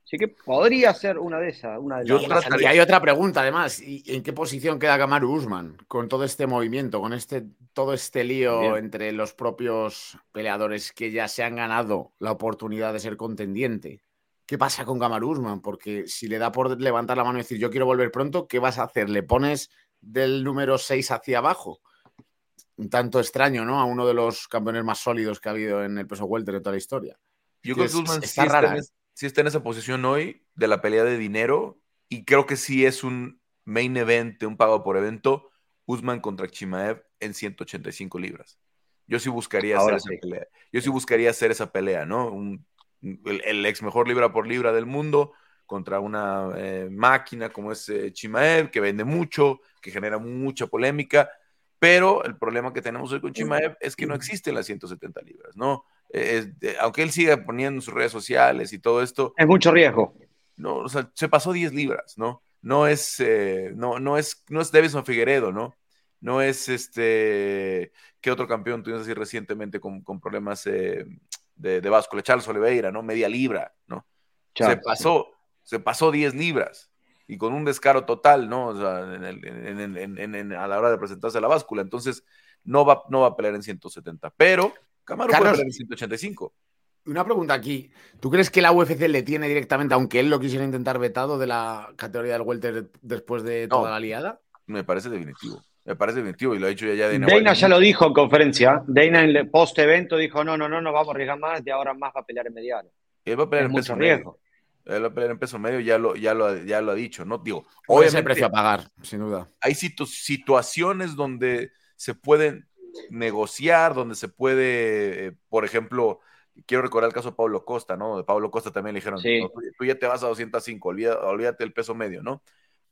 Así que podría ser una de esas. Una de y hay otra pregunta, además. ¿En qué posición queda Kamaru Usman con todo este movimiento, con este, todo este lío entre los propios peleadores que ya se han ganado la oportunidad de ser contendiente? ¿Qué pasa con Kamaru Usman? Porque si le da por levantar la mano y decir yo quiero volver pronto, ¿qué vas a hacer? ¿Le pones del número 6 hacia abajo? un tanto extraño, ¿no? A uno de los campeones más sólidos que ha habido en el peso welter de toda la historia. Yo creo que Usman sí, está en, esa posición hoy de la pelea de dinero y creo que sí es un main event, un pago por evento, Usman contra Chimaev en 185 libras. Yo sí buscaría hacer esa pelea. Yo sí buscaría hacer esa pelea, ¿no? el, ex mejor libra por libra del mundo contra una eh, máquina como es eh, Chimaev, que vende mucho, que genera mucha polémica pero el problema que tenemos hoy con Chimaev es que no existen las 170 libras, ¿no? Aunque él siga poniendo sus redes sociales y todo esto. Es mucho riesgo. No, o sea, se pasó 10 libras, ¿no? No es, eh, no, no es, no es Davison Figueredo, ¿no? No es este, ¿qué otro campeón tuvimos así recientemente con, con problemas eh, de, de Báscula, Charles Oliveira, ¿no? Media libra, ¿no? se pasó, se pasó 10 libras y con un descaro total, ¿no? O sea, a la hora de presentarse a la báscula. Entonces, no va, no va a pelear en 170, pero Camaro puede pelear en 185. Una pregunta aquí. ¿Tú crees que la UFC le tiene directamente, aunque él lo quisiera intentar vetado de la categoría del welter después de toda la liada? Me parece definitivo. Me parece definitivo y lo ha dicho ya, ya Dana. Dana ya lo dijo en conferencia. Dana en el post evento dijo: no, no, no, no vamos a arriesgar más, de ahora más va a pelear en mediano. Él va a pelear en peso riesgo. Medio. Él va a pelear en peso medio, ya lo, ya lo, ya lo ha dicho, ¿no? Digo, obviamente. el precio a pagar, sin duda. Hay situaciones donde se pueden negociar, donde se puede, eh, por ejemplo, quiero recordar el caso de Pablo Costa, ¿no? De Pablo Costa también le dijeron, tú, ya te vas a 205, olvídate, olvídate el peso medio, ¿no?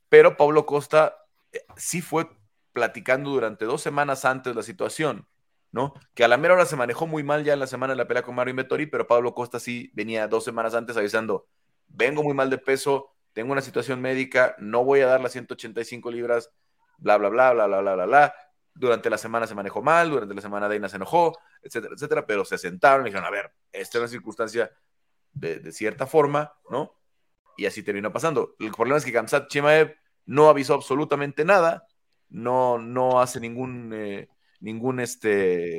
Pero Pablo Costa eh, sí fue platicando durante dos semanas antes la situación, ¿no? Que a la mera hora se manejó muy mal ya en la semana de la pelea con Mario Invettori, pero Pablo Costa sí venía dos semanas antes avisando, vengo muy mal de peso, tengo una situación médica, no voy a dar las 185 libras, bla, bla, bla, bla, bla, bla, bla, bla. Durante la semana se manejó mal, durante la semana Deina se enojó, etcétera, etcétera, pero se sentaron y dijeron, a ver, esta es una circunstancia de, de cierta forma, ¿no? Y así terminó pasando. El problema es que Kamsat Chimaev no avisó absolutamente nada, no, no hace ningún, eh, ningún este,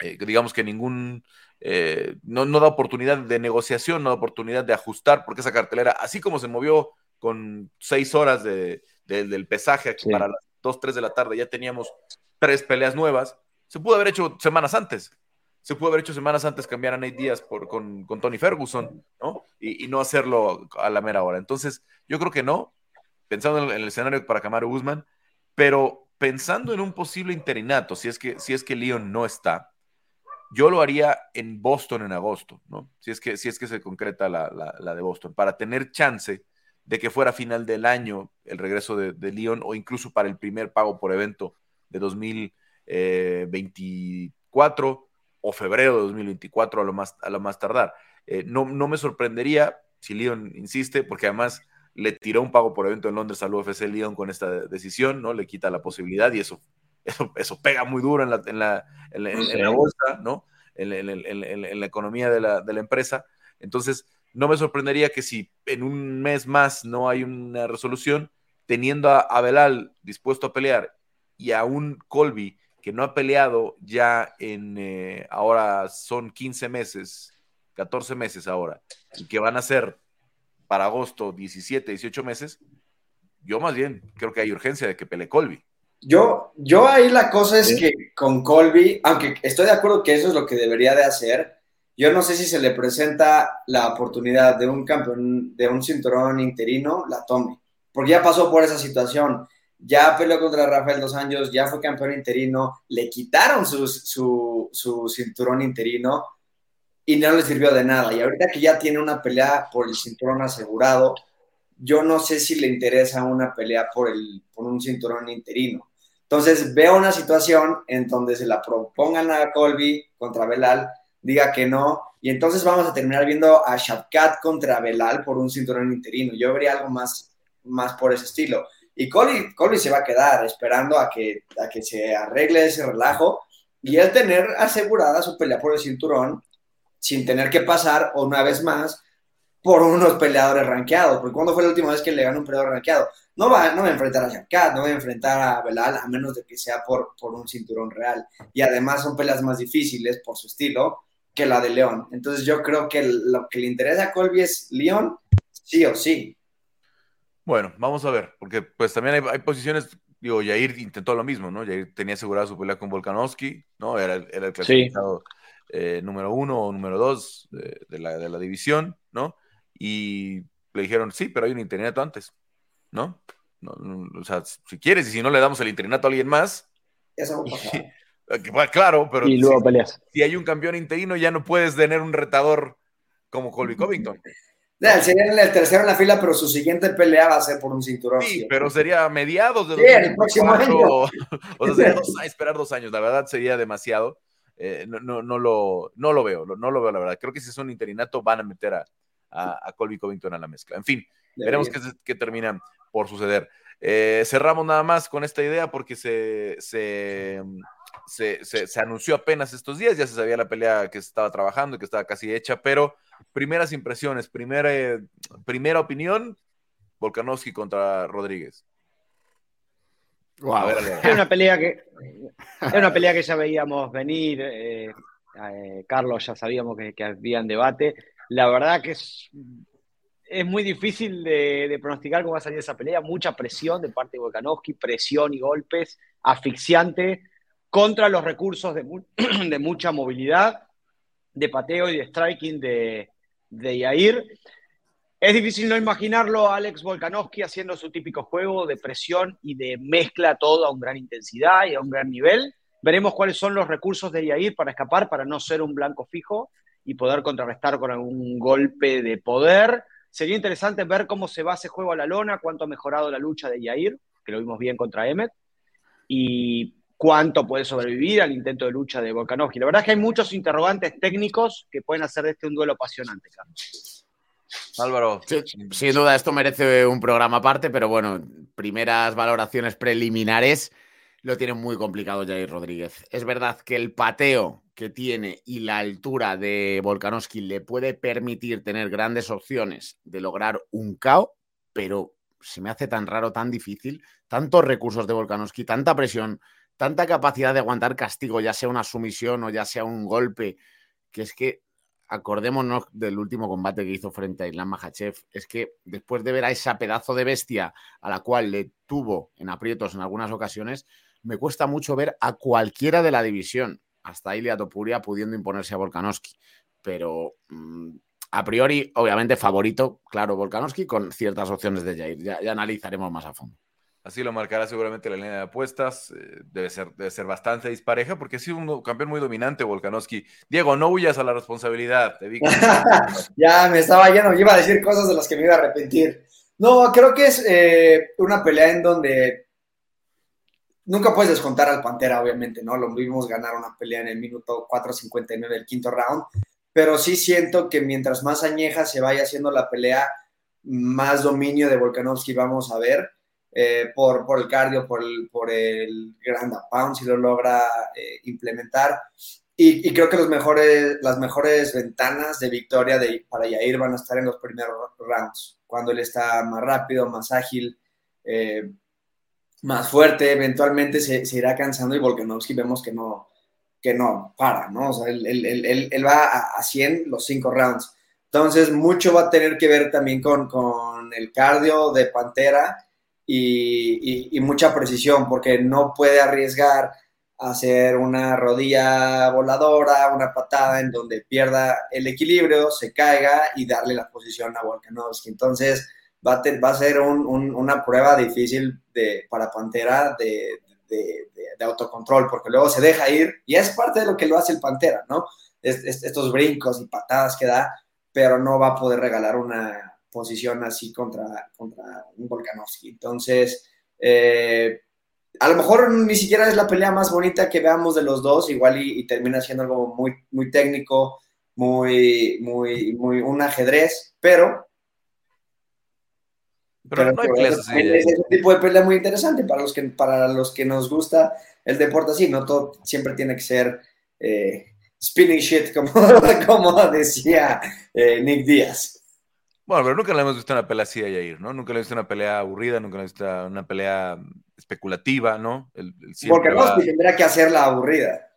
eh, digamos que ningún, eh, no, no, da oportunidad de negociación, no da oportunidad de ajustar, porque esa cartelera, así como se movió con seis horas de, de, del pesaje aquí para las dos, tres de la tarde, ya teníamos tres peleas nuevas, se pudo haber hecho semanas antes. Se pudo haber hecho semanas antes cambiar a Nate Díaz por, con, con Tony Ferguson, ¿no? Y, no hacerlo a la mera hora. Entonces, yo creo que no, pensando en el, en el escenario para Camaro Guzmán, pero pensando en un posible interinato, si es que, si es que Leon no está, yo lo haría en Boston en agosto, ¿no? Si es que, si es que se concreta la, la de Boston, para tener chance de que fuera final del año el regreso de, de Leon o incluso para el primer pago por evento de 2024 eh, o febrero de 2024 a lo más, a lo más tardar. Eh, no, no me sorprendería si Leon insiste, porque además le tiró un pago por evento en Londres al UFC Leon con esta decisión, ¿no? Le quita la posibilidad y eso, eso, eso pega muy duro en la, en la, en la, en la bolsa, ¿no? En, en la economía de la, de la empresa. Entonces, no me sorprendería que si en un mes más no hay una resolución, teniendo a, a Belal dispuesto a pelear y a un Colby que no ha peleado ya en, eh, ahora son 15 meses, 14 meses ahora, y que van a ser para agosto 17, 18 meses, yo más bien creo que hay urgencia de que pelee Colby. Yo, yo ahí la cosa es ¿Sí? que con Colby, aunque estoy de acuerdo que eso es lo que debería de hacer, yo no sé si se le presenta la oportunidad de un campeón, de un cinturón interino, la tome, porque ya pasó por esa situación ya peleó contra Rafael Dos Años, ya fue campeón interino, le quitaron su, su, su, cinturón interino y no le sirvió de nada. Y ahorita que ya tiene una pelea por el cinturón asegurado, yo no sé si le interesa una pelea por, el, por un cinturón interino. Entonces veo una situación en donde se la propongan a Colby contra Belal, diga que no, y entonces vamos a terminar viendo a Shavkat contra Belal por un cinturón interino. Yo vería algo más, más por ese estilo. Y Colby, se va a quedar esperando a que, a que se arregle ese relajo y él tener asegurada su pelea por el cinturón sin tener que pasar una vez más por unos peleadores rankeados. Porque cuando fue la última vez que le ganó un peleador rankeado? No va, no va a enfrentar a Shavkat, no va a enfrentar a Belal, a menos de que sea por, por un cinturón real. Y además son peleas más difíciles por su estilo que la de León. Entonces yo creo que lo que le interesa a Colby es León, sí o sí. Bueno, vamos a ver, porque pues también hay, hay, posiciones, digo, Jair intentó lo mismo, ¿no? Jair tenía asegurada su pelea con Volkanovski, ¿no? Era, era el clasificado sí. eh, número uno o número dos de, de, la, de, la, división, ¿no? Y le dijeron, sí, pero hay un interinato antes, ¿no? no, no o sea, si quieres y si no le damos el interinato a alguien más. Eso bueno, claro, pero y luego si, peleas. si hay un campeón interino ya no puedes tener un retador como Colby Covington. Ya, sería el tercero en la fila, pero su siguiente pelea va a ser por un cinturón. Sí, ¿sí? pero sería a mediados de sí, el próximo año. O, o sea, sería dos, esperar dos años. La verdad sería demasiado. Eh, no, no, no, lo, no lo veo, no lo veo, la verdad. Creo que si es un interinato van a meter a, a, a Colby Covington a la mezcla. En fin, de veremos qué, qué, termina por suceder. Eh, cerramos nada más con esta idea porque se, se, se, se, anunció apenas estos días, ya se sabía la pelea que se estaba trabajando, que estaba casi hecha, pero primeras impresiones, primera, primera opinión, Volkanovski contra Rodríguez. Wow. Era una pelea que era una pelea que ya veíamos venir. Eh, eh, Carlos ya sabíamos que, que había en debate. La verdad que es, es muy difícil de, pronosticar cómo va a salir esa pelea. Mucha presión de parte de Volkanovski, presión y golpes, asfixiante contra los recursos de, de mucha movilidad, de pateo y de striking de, de Yair. Es difícil no imaginarlo a Alex Volkanovski haciendo su típico juego de presión y de mezcla todo a una gran intensidad y a un gran nivel. Veremos cuáles son los recursos de Yair para escapar, para no ser un blanco fijo y poder contrarrestar con algún golpe de poder. Sería interesante ver cómo se va ese juego a la lona, cuánto ha mejorado la lucha de Yair, que lo vimos bien contra Emmet, y cuánto puede sobrevivir al intento de lucha de Volkanovski. La verdad es que hay muchos interrogantes técnicos que pueden hacer de este un duelo apasionante, Carlos. Álvaro. sin duda, esto merece un programa aparte, pero bueno, primeras valoraciones preliminares lo tiene muy complicado Jair Rodríguez. Es verdad que el pateo que tiene y la altura de Volkanovski le puede permitir tener grandes opciones de lograr un KO, pero se me hace tan raro, tan difícil, tantos recursos de Volkanovski, tanta presión, tanta capacidad de aguantar castigo, ya sea una sumisión o ya sea un golpe, que es que acordémonos del último combate que hizo frente a Islam Mahachev, es que después de ver a esa pedazo de bestia a la cual le tuvo en aprietos en algunas ocasiones, me cuesta mucho ver a cualquiera de la división, hasta Ilia Topuria pudiendo imponerse a Volkanovski. Pero mm, a priori, obviamente, favorito, claro, Volkanovski con ciertas opciones de Jair. ya analizaremos más a fondo. Así lo marcará seguramente la línea de apuestas. Eh, debe, ser, debe ser bastante dispareja porque ha sido un campeón muy dominante, Volkanovski. Diego, no huyas a la responsabilidad. ya me estaba lleno, iba a decir cosas de las que me iba a arrepentir. No, creo que es eh, una pelea en donde nunca puedes descontar al Pantera, obviamente, ¿no? Lo vimos ganar una pelea en el minuto 4.59 del quinto round, pero sí siento que mientras más añeja se vaya haciendo la pelea, más dominio de Volkanovski vamos a ver. Eh, por, por, el cardio, por el, por el grand pound, si lo logra eh, implementar. Y, creo que los mejores, las mejores ventanas de victoria de, para Yair van a estar en los primeros rounds, cuando él está más rápido, más ágil, eh, más fuerte, eventualmente se, se, irá cansando y Volkanovski vemos que no, que no para, ¿no? O sea, él, él, él, él va a, a, 100 los cinco rounds. Entonces, mucho va a tener que ver también con, con el cardio de Pantera y, mucha precisión, porque no puede arriesgar hacer una rodilla voladora, una patada en donde pierda el equilibrio, se caiga y darle la posición a Volkanovski. Entonces va a, ser una prueba difícil de, para Pantera de, autocontrol, porque luego se deja ir y es parte de lo que lo hace el Pantera, ¿no? estos brincos y patadas que da, pero no va a poder regalar una, posición así contra, contra un Volkanovski. Entonces, eh, a lo mejor ni siquiera es la pelea más bonita que veamos de los dos, igual y, termina siendo algo muy, muy técnico, muy, muy, muy un ajedrez, pero pero, no hay es, un tipo de pelea muy interesante para los que para los que nos gusta el deporte así, no todo siempre tiene que ser eh, spinning shit como, como decía eh, Nick Díaz. Bueno, pero nunca le hemos visto una pelea así a Yair, ¿no? Nunca le hemos visto una pelea aburrida, nunca le hemos visto una pelea especulativa, ¿no? Porque no, tendrá que hacerla aburrida.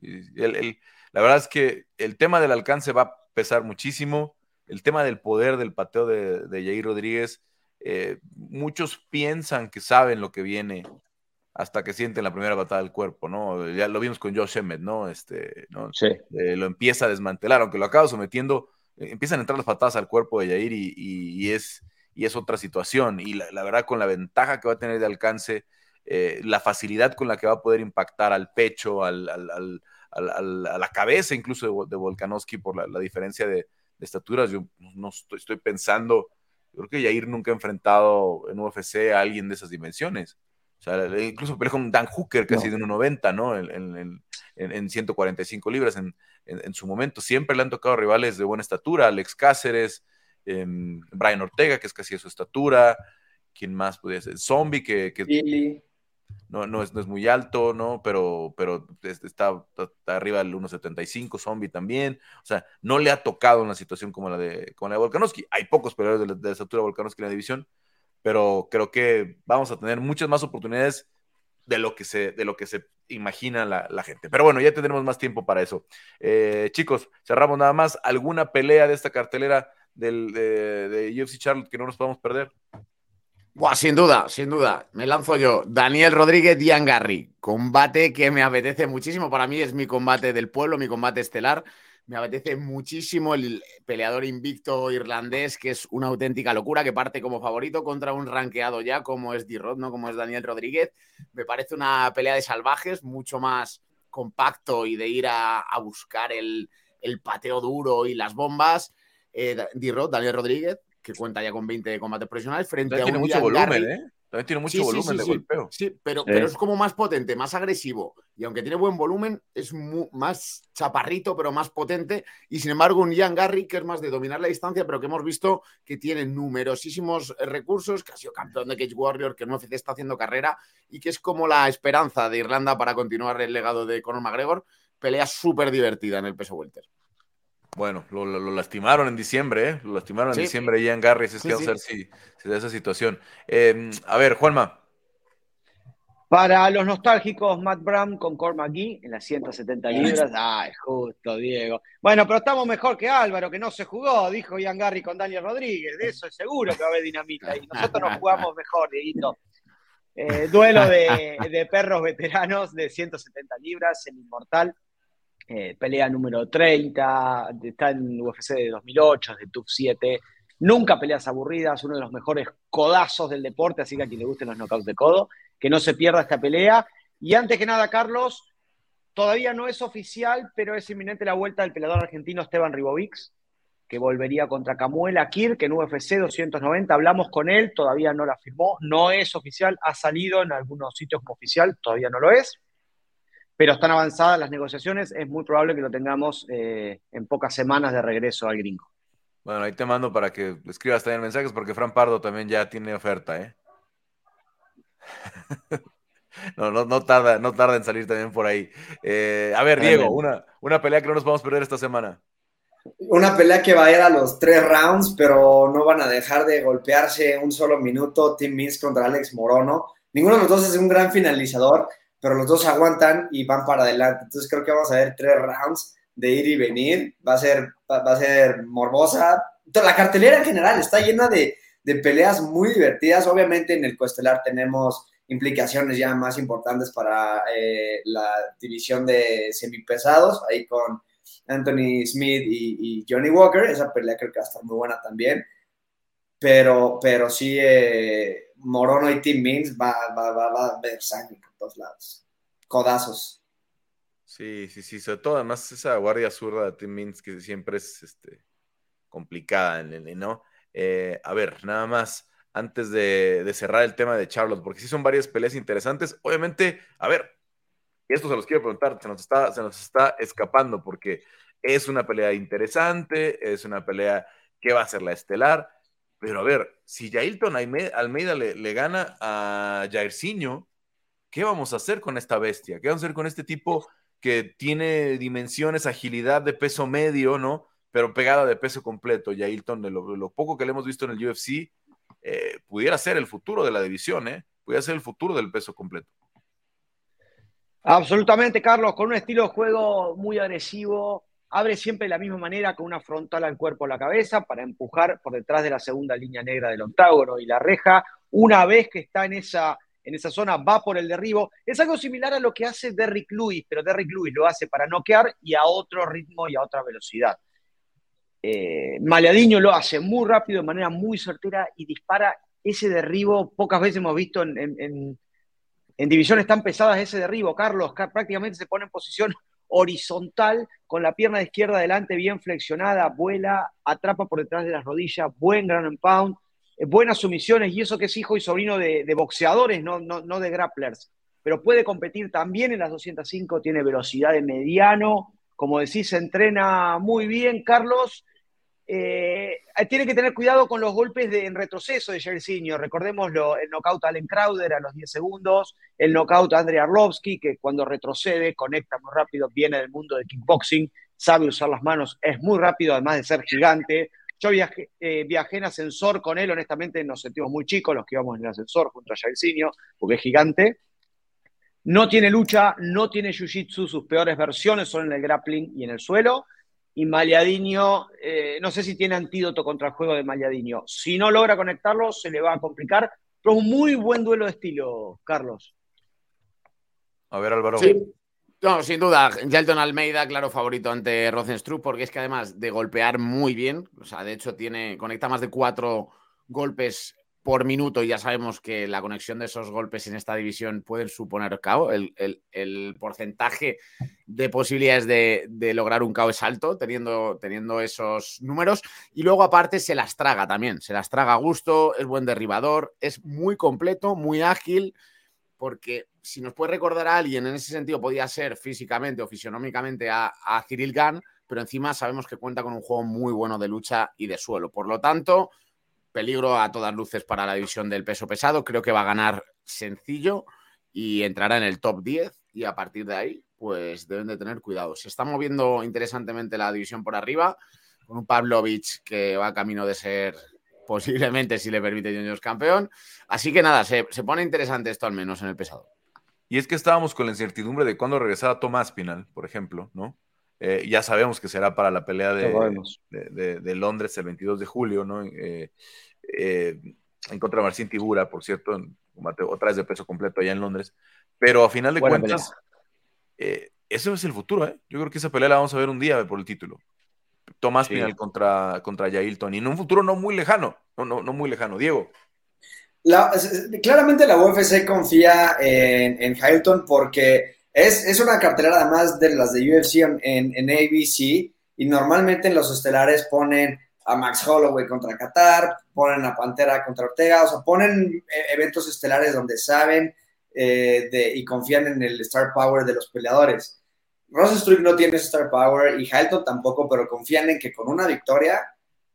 la verdad es que el tema del alcance va a pesar muchísimo. El tema del poder del pateo de, de Yair Rodríguez, eh, muchos piensan que saben lo que viene hasta que sienten la primera patada del cuerpo, ¿no? Ya lo vimos con Josh Emmett, ¿no? Este, ¿no? Sí. Eh, lo empieza a desmantelar, aunque lo acaba sometiendo empiezan a entrar las patadas al cuerpo de Yair y, es, y es otra situación. Y la, verdad, con la ventaja que va a tener de alcance, eh, la facilidad con la que va a poder impactar al pecho, al, a la cabeza incluso de, Volkanovski por la, diferencia de, estaturas, yo no estoy, pensando, creo que Yair nunca ha enfrentado en UFC a alguien de esas dimensiones. O sea, incluso peleó con Dan Hooker, casi de 1.90, ¿no? En, en, 145 libras en, en, su momento. Siempre le han tocado rivales de buena estatura, Alex Cáceres, em, Brian Ortega, que es casi de su estatura. ¿Quién más podría ser? Zombie, que. Billy. no, no, es, no es muy alto, ¿no? Pero, pero está, arriba del 1.75, Zombie también. O sea, no le ha tocado una situación como la de, como la de Volkanovski. Hay pocos peleadores de, de esa altura de Volkanovski en la división, pero creo que vamos a tener muchas más oportunidades de lo que se, de lo que se imagina la, gente. Pero bueno, ya tendremos más tiempo para eso. Eh, chicos, cerramos nada más. ¿Alguna pelea de esta cartelera del, de, de UFC Charlotte que no nos podamos perder? Buah, sin duda, sin duda. Me lanzo yo. Daniel Rodríguez, Dian Garry. Combate que me apetece muchísimo. Para mí es mi combate del pueblo, mi combate estelar. Me apetece muchísimo el peleador invicto irlandés, que es una auténtica locura, que parte como favorito contra un ranqueado ya, como es D-Rod, ¿no? Como es Daniel Rodríguez. Me parece una pelea de salvajes, mucho más compacto y de ir a, buscar el, pateo duro y las bombas. Eh, Daniel Rodríguez, que cuenta ya con 20 combates profesionales, frente a un mucho volumen, ¿eh? También tiene mucho volumen de golpeo. Sí, pero, pero es como más potente, más agresivo. Y aunque tiene buen volumen, es más chaparrito, pero más potente. Y sin embargo, un Ian Garry, que es más de dominar la distancia, pero que hemos visto que tiene numerosísimos recursos, que ha sido campeón de Cage Warrior, que en UFC está haciendo carrera y que es como la esperanza de Irlanda para continuar el legado de Conor McGregor. Pelea súper divertida en el peso welter. Bueno, lo, lastimaron en diciembre, ¿eh? Lo lastimaron en diciembre Ian Garris. Es que vamos a ver si, se da esa situación. Em, a ver, Juanma. Para los nostálgicos, Matt Brown con Core McGee en las 170 libras. Ay, justo, Diego. Bueno, pero estamos mejor que Álvaro, que no se jugó, dijo Ian Garry con Daniel Rodríguez. De eso es seguro que va a haber dinamita. Y nosotros nos jugamos mejor, Dieguito. Eh, duelo de, de perros veteranos de 170 libras, el inmortal eh, pelea número 30, está en UFC de 2008, de TUF 7. Nunca peleas aburridas, uno de los mejores codazos del deporte, así que a quien le gusten los knockouts de codo, que no se pierda esta pelea. Y antes que nada, Carlos, todavía no es oficial, pero es inminente la vuelta del peleador argentino Esteban Ribovics, que volvería contra Camuela Kir, que en UFC 290 hablamos con él, todavía no la firmó, no es oficial, ha salido en algunos sitios como oficial, todavía no lo es pero están avanzadas las negociaciones, es muy probable que lo tengamos eh, en pocas semanas de regreso al gringo. Bueno, ahí te mando para que escribas también mensajes porque Fran Pardo también ya tiene oferta, ¿eh? no, no, no, tarda, no tarda en salir también por ahí. Eh, a ver, Diego, una, una pelea que no nos vamos a perder esta semana. Una pelea que va a ir a los tres rounds, pero no van a dejar de golpearse un solo minuto. Tim Means contra Alex Morono. Ninguno de los dos es un gran finalizador pero los dos aguantan y van para adelante. Entonces creo que vamos a ver tres rounds de ir y venir. Va a ser, va a ser morbosa. La cartelera en general está llena de, de peleas muy divertidas. Obviamente en el coestelar tenemos implicaciones ya más importantes para eh, la división de semipesados, ahí con Anthony Smith y, Johnny Walker. Esa pelea creo que va a estar muy buena también. Pero, pero sí, eh, Morono y Tim Means va, a ver sangre por todos lados. Codazos. Sí, sí, sí. Sobre todo, además, esa guardia zurda de Tim Means que siempre es este, complicada, ¿no? Eh, a ver, nada más, antes de, cerrar el tema de Charlotte, porque sí son varias peleas interesantes. Obviamente, a ver, esto se los quiero preguntar, se nos está, se nos está escapando, porque es una pelea interesante, es una pelea que va a ser la estelar pero a ver, si Jailton Almeida le, gana a Jairzinho, ¿qué vamos a hacer con esta bestia? ¿Qué vamos a hacer con este tipo que tiene dimensiones, agilidad de peso medio, ¿no? Pero pegada de peso completo. Jailton, de lo, poco que le hemos visto en el UFC, eh, pudiera ser el futuro de la división, ¿eh? Pudiera ser el futuro del peso completo. Absolutamente, Carlos, con un estilo de juego muy agresivo, Abre siempre de la misma manera con una frontal al cuerpo a la cabeza para empujar por detrás de la segunda línea negra del octágono y la reja. Una vez que está en esa, en esa zona, va por el derribo. Es algo similar a lo que hace Derrick Lewis, pero Derrick Lewis lo hace para noquear y a otro ritmo y a otra velocidad. Eh, lo hace muy rápido, de manera muy certera y dispara ese derribo. Pocas veces hemos visto en, en divisiones tan pesadas ese derribo. Carlos prácticamente se pone en posición horizontal, con la pierna izquierda adelante bien flexionada, vuela, atrapa por detrás de las rodillas, buen ground and pound, eh, buenas sumisiones, y eso que es hijo y sobrino de, boxeadores, no, no, de grapplers, pero puede competir también en las 205, tiene velocidad de mediano, como decís, se entrena muy bien, Carlos, eh, tiene que tener cuidado con los golpes en retroceso de Jairzinho. Recordémoslo, el knockout a Allen Crowder a los 10 segundos, el knockout a Andrei Arlovsky, que cuando retrocede conecta muy rápido, viene del mundo del kickboxing, sabe usar las manos, es muy rápido, además de ser gigante. Yo viajé, eh, viajé en ascensor con él, honestamente nos sentimos muy chicos los que íbamos en el ascensor junto a Jairzinho, porque es gigante. No tiene lucha, no tiene jiu-jitsu, sus peores versiones son en el grappling y en el suelo y Maliadinho, eh, no sé si tiene antídoto contra el juego de Maliadinho. Si no logra conectarlo, se le va a complicar, pero un muy buen duelo de estilo, Carlos. A ver, Álvaro. Sí. No, sin duda, Jalton Almeida, claro favorito ante Rosenstruck, porque es que además de golpear muy bien, o sea, de hecho tiene, conecta más de cuatro golpes por minuto y ya sabemos que la conexión de esos golpes en esta división pueden suponer KO. El, porcentaje de posibilidades de, lograr un KO es alto teniendo, teniendo esos números. Y luego aparte se las traga también, se las traga a gusto, es buen derribador, es muy completo, muy ágil, porque si nos puede recordar a alguien en ese sentido podía ser físicamente o fisionómicamente a, a Cyril pero encima sabemos que cuenta con un juego muy bueno de lucha y de suelo. Por lo tanto peligro a todas luces para la división del peso pesado. Creo que va a ganar sencillo y entrará en el top 10 y a partir de ahí pues deben de tener cuidado. Se está moviendo interesantemente la división por arriba con un Pavlovich que va camino de ser posiblemente, si le permite, Juniors campeón. Así que nada, se, pone interesante esto al menos en el pesado. Y es que estábamos con la incertidumbre de cuándo regresaba Tomás Pinal, por ejemplo, ¿no? Eh, ya sabemos que será para la pelea de, de, Londres el 22 de julio, ¿no? Eh, eh, en contra de Marcin Tibura, por cierto, otra vez de peso completo allá en Londres. Pero a final de cuentas, eso es el futuro, ¿eh? Yo creo que esa pelea la vamos a ver un día por el título. Tomás Pinal contra, contra Yailton, y en un futuro no muy lejano, no, no, no muy lejano. Diego. claramente la UFC confía en, en Hamilton porque es, una cartelera además de las de UFC en, ABC y normalmente en los estelares ponen a Max Holloway contra Qatar, ponen a Pantera contra Ortega, o sea, ponen eh, eventos estelares donde saben eh, y confían en el star power de los peleadores. Rosenstruck no tiene star power y Halton tampoco, pero confían en que con una victoria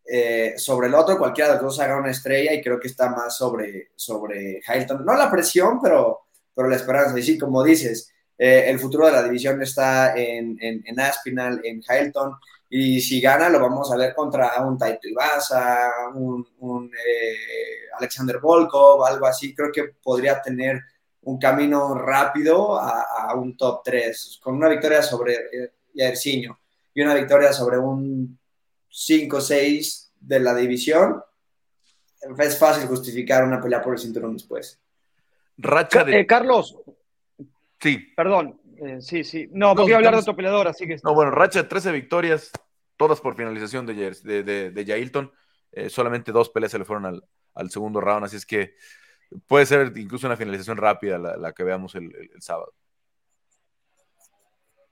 eh, sobre el otro, cualquiera de los dos haga una estrella y creo que está más sobre, sobre Halton. No la presión, pero, pero la esperanza. Y sí, como dices, eh, el futuro de la división está en, en, Aspinal, en Hamilton, y si gana lo vamos a ver contra un Taito Ibasa, un, eh, Alexander Volkov, algo así. Creo que podría tener un camino rápido a, un top 3, con una victoria sobre eh, y una victoria sobre un 5-6 de la división. Es fácil justificar una pelea por el cinturón después. Racha de... Carlos, Sí. Perdón, eh, sí, sí. No, porque iba a hablar de otro peleador, así que. No, bueno, racha 13 victorias, todas por finalización de, de, de, de Yailton. Eh, solamente dos peleas se le fueron al, segundo round, así es que puede ser incluso una finalización rápida la, que veamos el, sábado.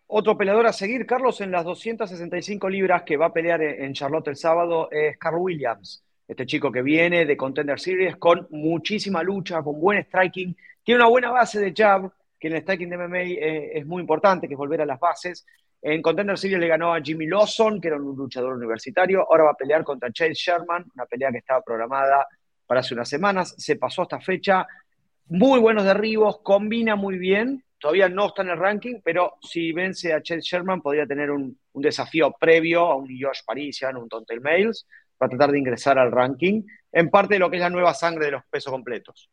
Otro peleador a seguir, Carlos, en las 265 libras que va a pelear en Charlotte el sábado es Carl Williams. Este chico que viene de Contender Series con muchísima lucha, con buen striking, tiene una buena base de jab, que en el stacking de MMA eh, es muy importante, que es volver a las bases. En Contender Series le ganó a Jimmy Lawson, que era un luchador universitario. Ahora va a pelear contra Chase Sherman, una pelea que estaba programada para hace unas semanas. Se pasó esta fecha. Muy buenos derribos, combina muy bien. Todavía no está en el ranking, pero si vence a Chase Sherman, podría tener un, desafío previo a un Josh Parisian, un Tontel Mails, para tratar de ingresar al ranking. En parte de lo que es la nueva sangre de los pesos completos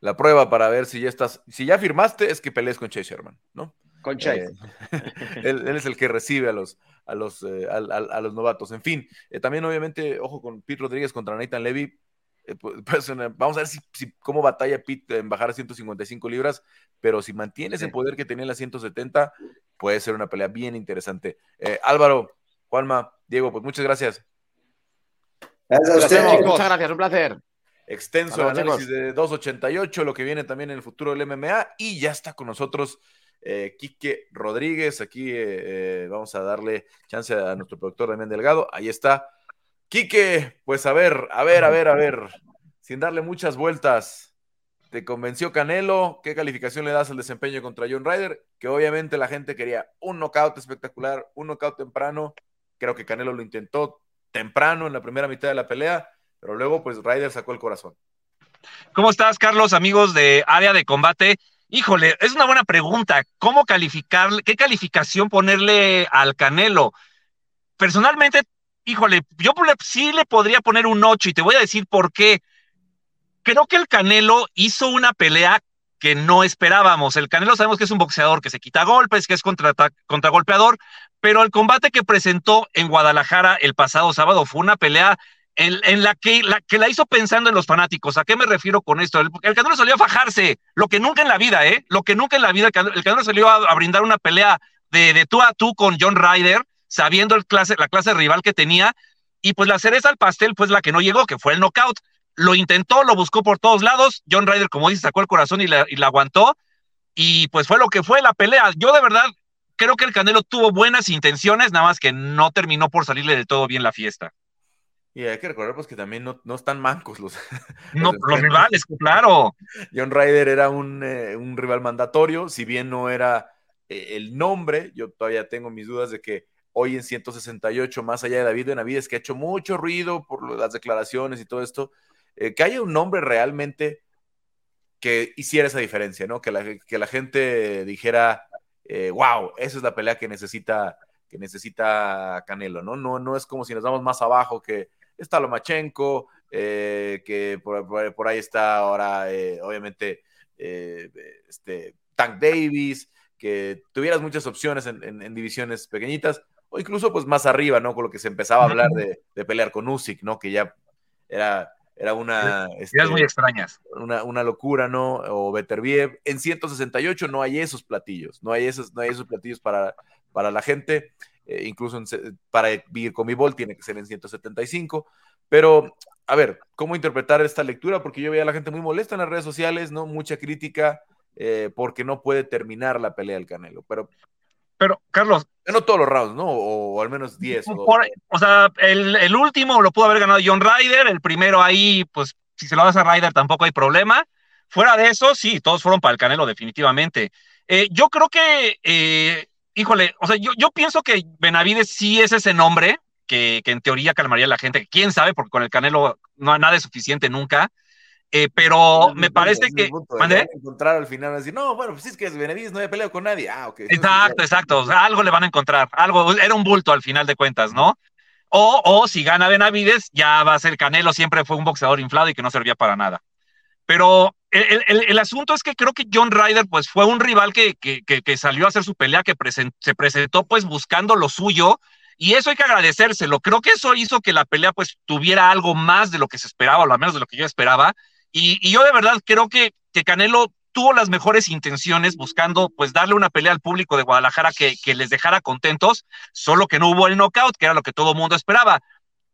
la prueba para ver si ya estás, si ya firmaste, es que pelees con Chase Sherman, ¿no? Con Chase. Eh, él, es el que recibe a los, a los, eh, a, los novatos. En fin, eh, también obviamente, ojo con Pete Rodríguez contra Nathan Levy. Pues, vamos a ver si, cómo batalla Pete en bajar a 155 libras, pero si mantiene ese poder que tenía en las 170, puede ser una pelea bien interesante. Álvaro, Juanma, Diego, pues muchas gracias. Gracias Muchas gracias, un placer extenso análisis de 288, lo que viene también en el futuro del MMA. Y ya está con nosotros eh, Quique Rodríguez. Aquí eh, eh, vamos a darle chance a nuestro productor Damián Delgado. Ahí está. Quique, pues a ver, a ver, a ver, a ver. Sin darle muchas vueltas. ¿Te convenció Canelo? ¿Qué calificación le das al desempeño contra John Ryder? Que obviamente la gente quería un knockout espectacular, un knockout temprano. Creo que Canelo lo intentó, temprano en la primera mitad de la pelea, pero luego pues Ryder sacó el corazón. ¿Cómo estás, Carlos, amigos de Área de Combate? Híjole, es una buena pregunta. ¿Cómo calificar, qué calificación ponerle al Canelo? Personalmente, híjole, yo sí le podría poner un 8 y te voy a decir por qué. Creo que el Canelo hizo una pelea que no esperábamos. El Canelo sabemos que es un boxeador que se quita golpes, que es contra, contragolpeador, pero el combate que presentó en Guadalajara el pasado sábado fue una pelea en, la, que, la que la hizo pensando en los fanáticos. ¿A qué me refiero con esto? El, Canelo salió a fajarse, lo que nunca en la vida, ¿eh? Lo que nunca en la vida, el Canelo salió a, brindar una pelea de, de, tú a tú con John Ryder, sabiendo el clase, la clase rival que tenía, y pues la cereza al pastel, pues la que no llegó, que fue el knockout. Lo intentó, lo buscó por todos lados. John Ryder, como dice, sacó el corazón y la, y la aguantó. Y pues fue lo que fue la pelea. Yo de verdad creo que el Canelo tuvo buenas intenciones, nada más que no terminó por salirle de todo bien la fiesta. Y hay que recordar pues que también no, no están mancos los, no, los, rivales, claro. John Ryder era un, eh, un, rival mandatorio, si bien no era eh, el nombre, yo todavía tengo mis dudas de que hoy en 168, más allá de David Benavides, que ha hecho mucho ruido por las declaraciones y todo esto, eh, que haya un nombre realmente que hiciera esa diferencia, ¿no? Que la, que la gente dijera, wow, esa es la pelea que necesita, que necesita Canelo, ¿no? No, no es como si nos vamos más abajo que está Lomachenko, eh, que por, ahí está ahora, eh, obviamente, eh, este, Tank Davis, que tuvieras muchas opciones en, divisiones pequeñitas, o incluso pues más arriba, ¿no? Con lo que se empezaba a hablar de, pelear con Usyk, ¿no? Que ya era, era una... Este, muy extrañas. Una, una, locura, ¿no? O Beterbiev. En 168 no hay esos platillos, no hay esos, no hay esos platillos para, para la gente. Eh, incluso para vivir con mi bol tiene que ser en 175. Pero, a ver, ¿cómo interpretar esta lectura? Porque yo veía a la gente muy molesta en las redes sociales, ¿no? Mucha crítica eh, porque no puede terminar la pelea del Canelo. Pero, pero Carlos. No todos los rounds, ¿no? O, al menos 10. O, sea, el, el, último lo pudo haber ganado John Ryder, el primero ahí, pues si se lo das a Ryder tampoco hay problema. Fuera de eso, sí, todos fueron para el Canelo, definitivamente. Eh, yo creo que híjole, o sea, yo, yo pienso que Benavides sí es ese nombre que, que, en teoría calmaría a la gente, quién sabe, porque con el Canelo no hay nada de suficiente nunca. Eh, pero me parece que. encontrar al final decir, no, bueno, pues es que es Benavides, no había peleado con nadie. Ah, ok. Exacto, exacto. O sea, algo le van a encontrar. Algo, era un bulto al final de cuentas, ¿no? O, o si gana Benavides, ya va a ser Canelo, siempre fue un boxeador inflado y que no servía para nada. Pero el, asunto es que creo que John Ryder pues fue un rival que, que, salió a hacer su pelea, que se presentó pues buscando lo suyo y eso hay que agradecérselo. Creo que eso hizo que la pelea pues tuviera algo más de lo que se esperaba, o al menos de lo que yo esperaba. Y, yo de verdad creo que, que Canelo tuvo las mejores intenciones buscando pues darle una pelea al público de Guadalajara que, que les dejara contentos, solo que no hubo el knockout, que era lo que todo el mundo esperaba.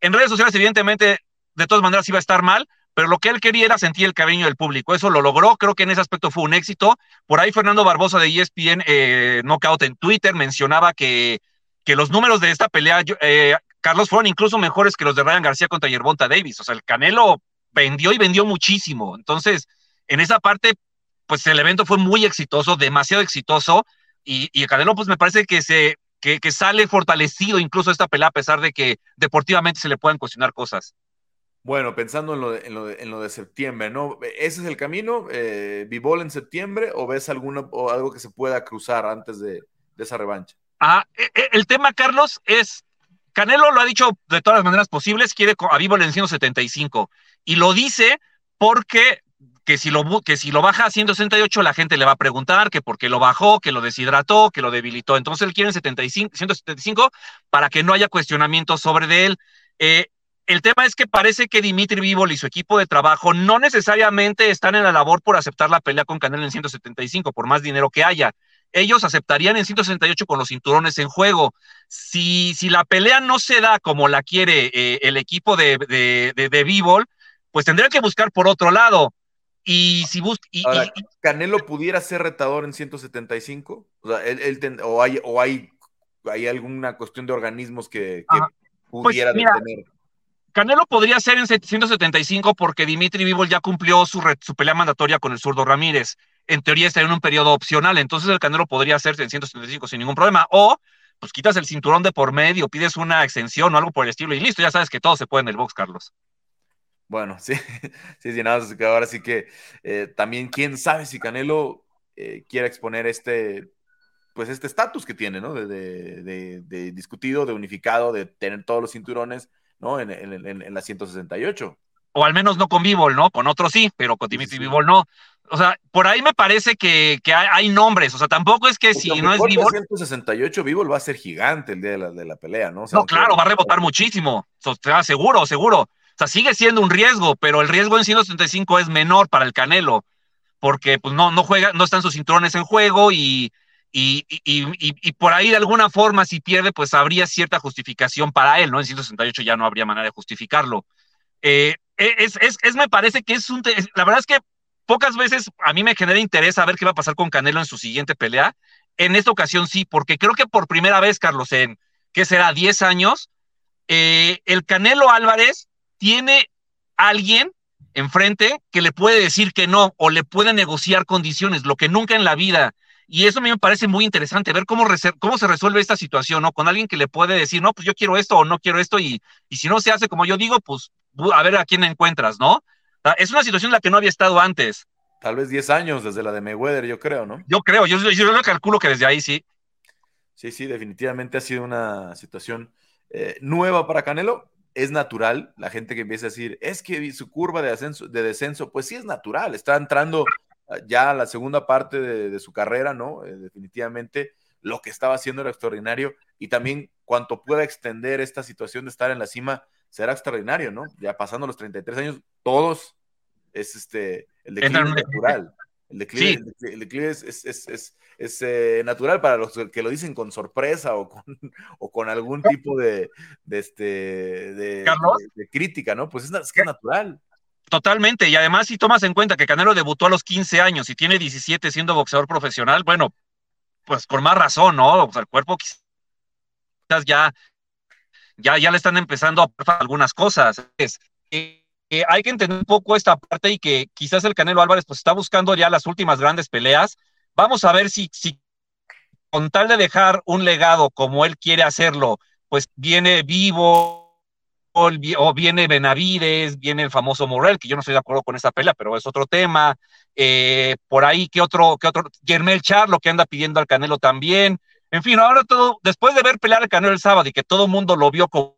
En redes sociales evidentemente de todas maneras iba a estar mal, pero lo que él quería era sentir el cariño del público. Eso lo logró, creo que en ese aspecto fue un éxito. Por ahí Fernando Barbosa de ESPN eh, Knockout en Twitter mencionaba que, que los números de esta pelea, eh, Carlos, fueron incluso mejores que los de Ryan García contra Yerbonta Davis. O sea, el Canelo vendió y vendió muchísimo. Entonces, en esa parte, pues el evento fue muy exitoso, demasiado exitoso. Y, el Canelo, pues me parece que se que, que sale fortalecido incluso esta pelea, a pesar de que deportivamente se le puedan cuestionar cosas. Bueno, pensando en lo, de, en, lo de, septiembre, ¿no? ¿Ese es el camino? Eh, en septiembre o ves alguno, o algo que se pueda cruzar antes de, esa revancha? Ah, e, e, el tema, Carlos, es Canelo lo ha dicho de todas las maneras posibles, quiere a Bivol en 175 y lo dice porque que si lo que si lo baja a 168 la gente le va a preguntar que por qué lo bajó, que lo deshidrató, que lo debilitó. Entonces él quiere en 75, 175 para que no haya cuestionamiento sobre de él. Eh, el tema es que parece que Dimitri Vivol y su equipo de trabajo no necesariamente están en la labor por aceptar la pelea con Canelo en 175, por más dinero que haya. Ellos aceptarían en 168 con los cinturones en juego. Si, si la pelea no se da como la quiere eh, el equipo de, de, de, pues tendrían que buscar por otro lado. Y si busca. Y, ¿Canelo pudiera ser retador en 175? O, sea, él, o, hay, o hay, hay alguna cuestión de organismos que, que pues pudiera detener. Canelo podría ser en 175 porque Dimitri Vivol ya cumplió su, pelea mandatoria con el zurdo Ramírez. En teoría está en un periodo opcional, entonces el Canelo podría ser en 175 sin ningún problema. O pues quitas el cinturón de por medio, pides una extensión o algo por el estilo y listo, ya sabes que todo se puede en el box, Carlos. Bueno, sí, sí, sí, nada, ahora sí que eh, también quién sabe si Canelo eh, quiera exponer este, pues este estatus que tiene, ¿no? De, discutido, de unificado, de tener todos los cinturones, ¿no? En, en, la 168. O al menos no con Bivol, ¿no? Con otros sí, pero con Dimitri sí. no. O sea, por ahí me parece que, hay, nombres. O sea, tampoco es que si no es Bivol. 168 Bivol va a ser gigante el día de la, de la pelea, ¿no? no, claro, va a rebotar muchísimo. O sea, seguro, seguro. O sea, sigue siendo un riesgo, pero el riesgo en 165 es menor para el Canelo, porque pues no, no juega, no están sus cinturones en juego y, y, por ahí de alguna forma, si pierde, pues habría cierta justificación para él, ¿no? En 168 ya no habría manera de justificarlo. Eh, es, es, es, me parece que es un. La verdad es que pocas veces a mí me genera interés saber qué va a pasar con Canelo en su siguiente pelea. En esta ocasión sí, porque creo que por primera vez, Carlos, en que será 10 años, eh, el Canelo Álvarez tiene alguien enfrente que le puede decir que no o le puede negociar condiciones, lo que nunca en la vida y eso a mí me parece muy interesante, ver cómo, cómo se resuelve esta situación, ¿no? Con alguien que le puede decir, no, pues yo quiero esto o no quiero esto, y, y si no se hace como yo digo, pues a ver a quién encuentras, ¿no? Es una situación en la que no había estado antes. Tal vez 10 años desde la de Mayweather, yo creo, ¿no? Yo creo, yo, yo, lo calculo que desde ahí sí. Sí, sí, definitivamente ha sido una situación eh, nueva para Canelo. Es natural, la gente que empieza a decir, es que su curva de, ascenso, de descenso, pues sí es natural, está entrando ya la segunda parte de, su carrera, ¿no? Eh, definitivamente lo que estaba haciendo era extraordinario y también cuanto pueda extender esta situación de estar en la cima, será extraordinario, ¿no? Ya pasando los 33 años, todos es este, el declive natural. El declive, el declive es, es, es, es eh, natural para los que lo dicen con sorpresa o con, o con algún tipo de, de, este, de, de, crítica, ¿no? Pues es, que es natural. Totalmente, y además si tomas en cuenta que Canelo debutó a los 15 años y tiene 17 siendo boxeador profesional, bueno, pues con más razón, ¿no? O sea, el cuerpo quizás ya, ya, ya le están empezando a algunas cosas. Es, hay que entender un poco esta parte y que quizás el Canelo Álvarez pues está buscando ya las últimas grandes peleas. Vamos a ver si, si con tal de dejar un legado como él quiere hacerlo, pues viene vivo, o viene Benavides, viene el famoso Morel, que yo no estoy de acuerdo con esa pelea, pero es otro tema. Eh, por ahí, ¿qué otro, qué otro? Germel Charlo, que anda pidiendo al Canelo también. En fin, ahora todo, después de ver pelear al Canelo el sábado y que todo el mundo lo vio como,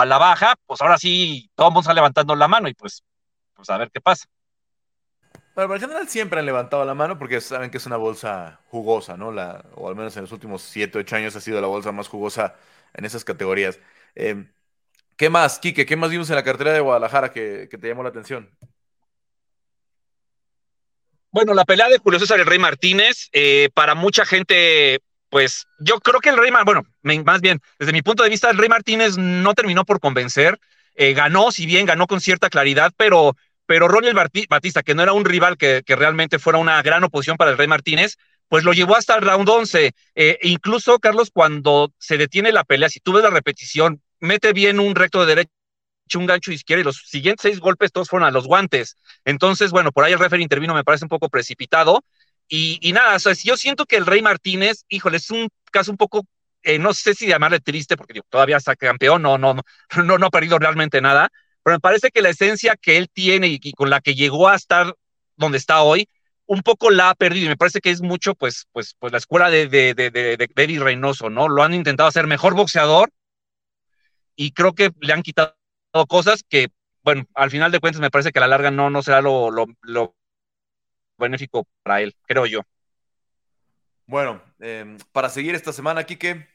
a la baja, pues ahora sí, todo el mundo está levantando la mano y pues, pues a ver qué pasa. Bueno, en general siempre han levantado la mano porque saben que es una bolsa jugosa, ¿no? La, o al menos en los últimos 7, 8 años ha sido la bolsa más jugosa en esas categorías. Eh, ¿Qué más, Quique? ¿Qué más vimos en la cartera de Guadalajara que, te llamó la atención? Bueno, la pelea de Julio César Rey Martínez, eh, para mucha gente, pues yo creo que el Rey, bueno, más bien, desde mi punto de vista, el Rey Martínez no terminó por convencer, eh, ganó, si bien ganó con cierta claridad, pero, pero Roger Batista, que no era un rival que, realmente fuera una gran oposición para el Rey Martínez, pues lo llevó hasta el round 11. Eh, incluso, Carlos, cuando se detiene la pelea, si tú ves la repetición, mete bien un recto de derecha un gancho izquierdo y los siguientes seis golpes todos fueron a los guantes. Entonces, bueno, por ahí el referee intervino, me parece un poco precipitado. Y, nada, o sea, yo siento que el Rey Martínez, híjole, es un caso un poco, eh, no sé si llamarle triste, porque todavía está campeón, no, no, no, no ha perdido realmente nada, pero me parece que la esencia que él tiene y, con la que llegó a estar donde está hoy, un poco la ha perdido y me parece que es mucho, pues, pues, pues la escuela de, de, de, de Eddie Reynoso, ¿no? Lo han intentado hacer mejor boxeador, y creo que le han quitado cosas que, bueno, al final de cuentas me parece que a la larga no, no será lo, lo, benéfico para él, creo yo. Bueno, em, para seguir esta semana, Quique.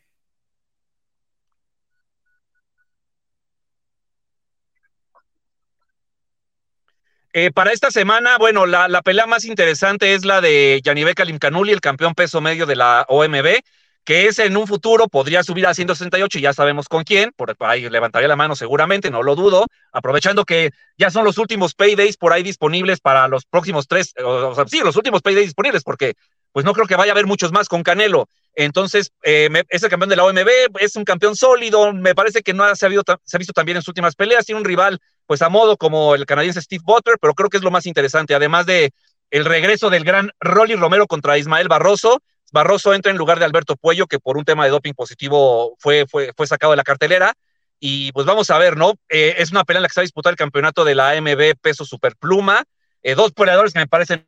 Eh, para esta semana, bueno, la, la, pelea más interesante es la de Yanibe Kalimkanuli, el campeón peso medio de la OMB que ese en un futuro podría subir a 168 y ya sabemos con quién, por ahí levantaría la mano seguramente, no lo dudo, aprovechando que ya son los últimos paydays por ahí disponibles para los próximos tres, o sea, sí, los últimos paydays disponibles, porque pues no creo que vaya a haber muchos más con Canelo. Entonces, eh, el campeón de la OMB, es un campeón sólido, me parece que no se ha, se ha visto también en sus últimas peleas, tiene un rival pues a modo como el canadiense Steve Butler, pero creo que es lo más interesante, además de el regreso del gran Rolly Romero contra Ismael Barroso, Barroso entra en lugar de Alberto Puello, que por un tema de doping positivo fue, fue, fue sacado de la cartelera. Y pues vamos a ver, ¿no? Eh, es una pelea en la que se va a disputar el campeonato de la AMB peso superpluma. Eh, dos peleadores que me parecen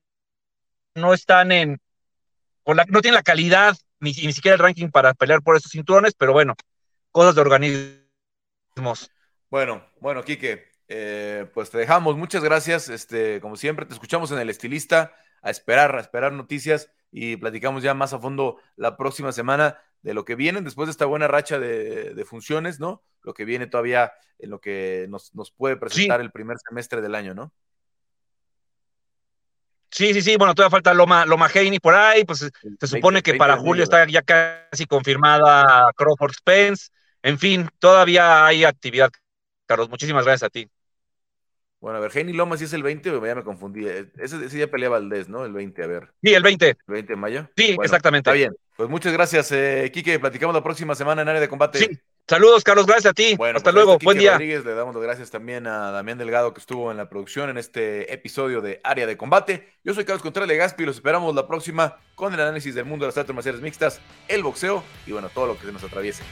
no están en, no tienen la calidad ni, ni siquiera el ranking para pelear por esos cinturones, pero bueno, cosas de organismos. Bueno, bueno, Quique, eh, pues te dejamos. Muchas gracias. Este, como siempre, te escuchamos en el estilista, a esperar, a esperar noticias y platicamos ya más a fondo la próxima semana de lo que viene después de esta buena racha de, funciones, ¿no? Lo que viene todavía en lo que nos, puede presentar el primer semestre del año, ¿no? Sí, sí, sí, bueno, todavía falta Loma, Loma Haney por ahí, pues se supone que para julio está ya casi confirmada Crawford Spence, en fin, todavía hay actividad, Carlos, muchísimas gracias a ti. Bueno, a ver, Haney Loma sí es el 20, ya me confundí, ese, ese día pelea Valdés, ¿no? El 20, a ver. Sí, el 20. ¿El 20 de mayo? Sí, exactamente. Está bien, pues muchas gracias, eh, Quique, platicamos la próxima semana en área de combate. Sí. Saludos, Carlos, gracias a ti. Bueno, Hasta pues, luego, buen día. le damos las gracias también a Damián Delgado que estuvo en la producción en este episodio de Área de Combate. Yo soy Carlos Contreras Gaspi y los esperamos la próxima con el análisis del mundo de las artes marciales mixtas, el boxeo y bueno, todo lo que se nos atraviese.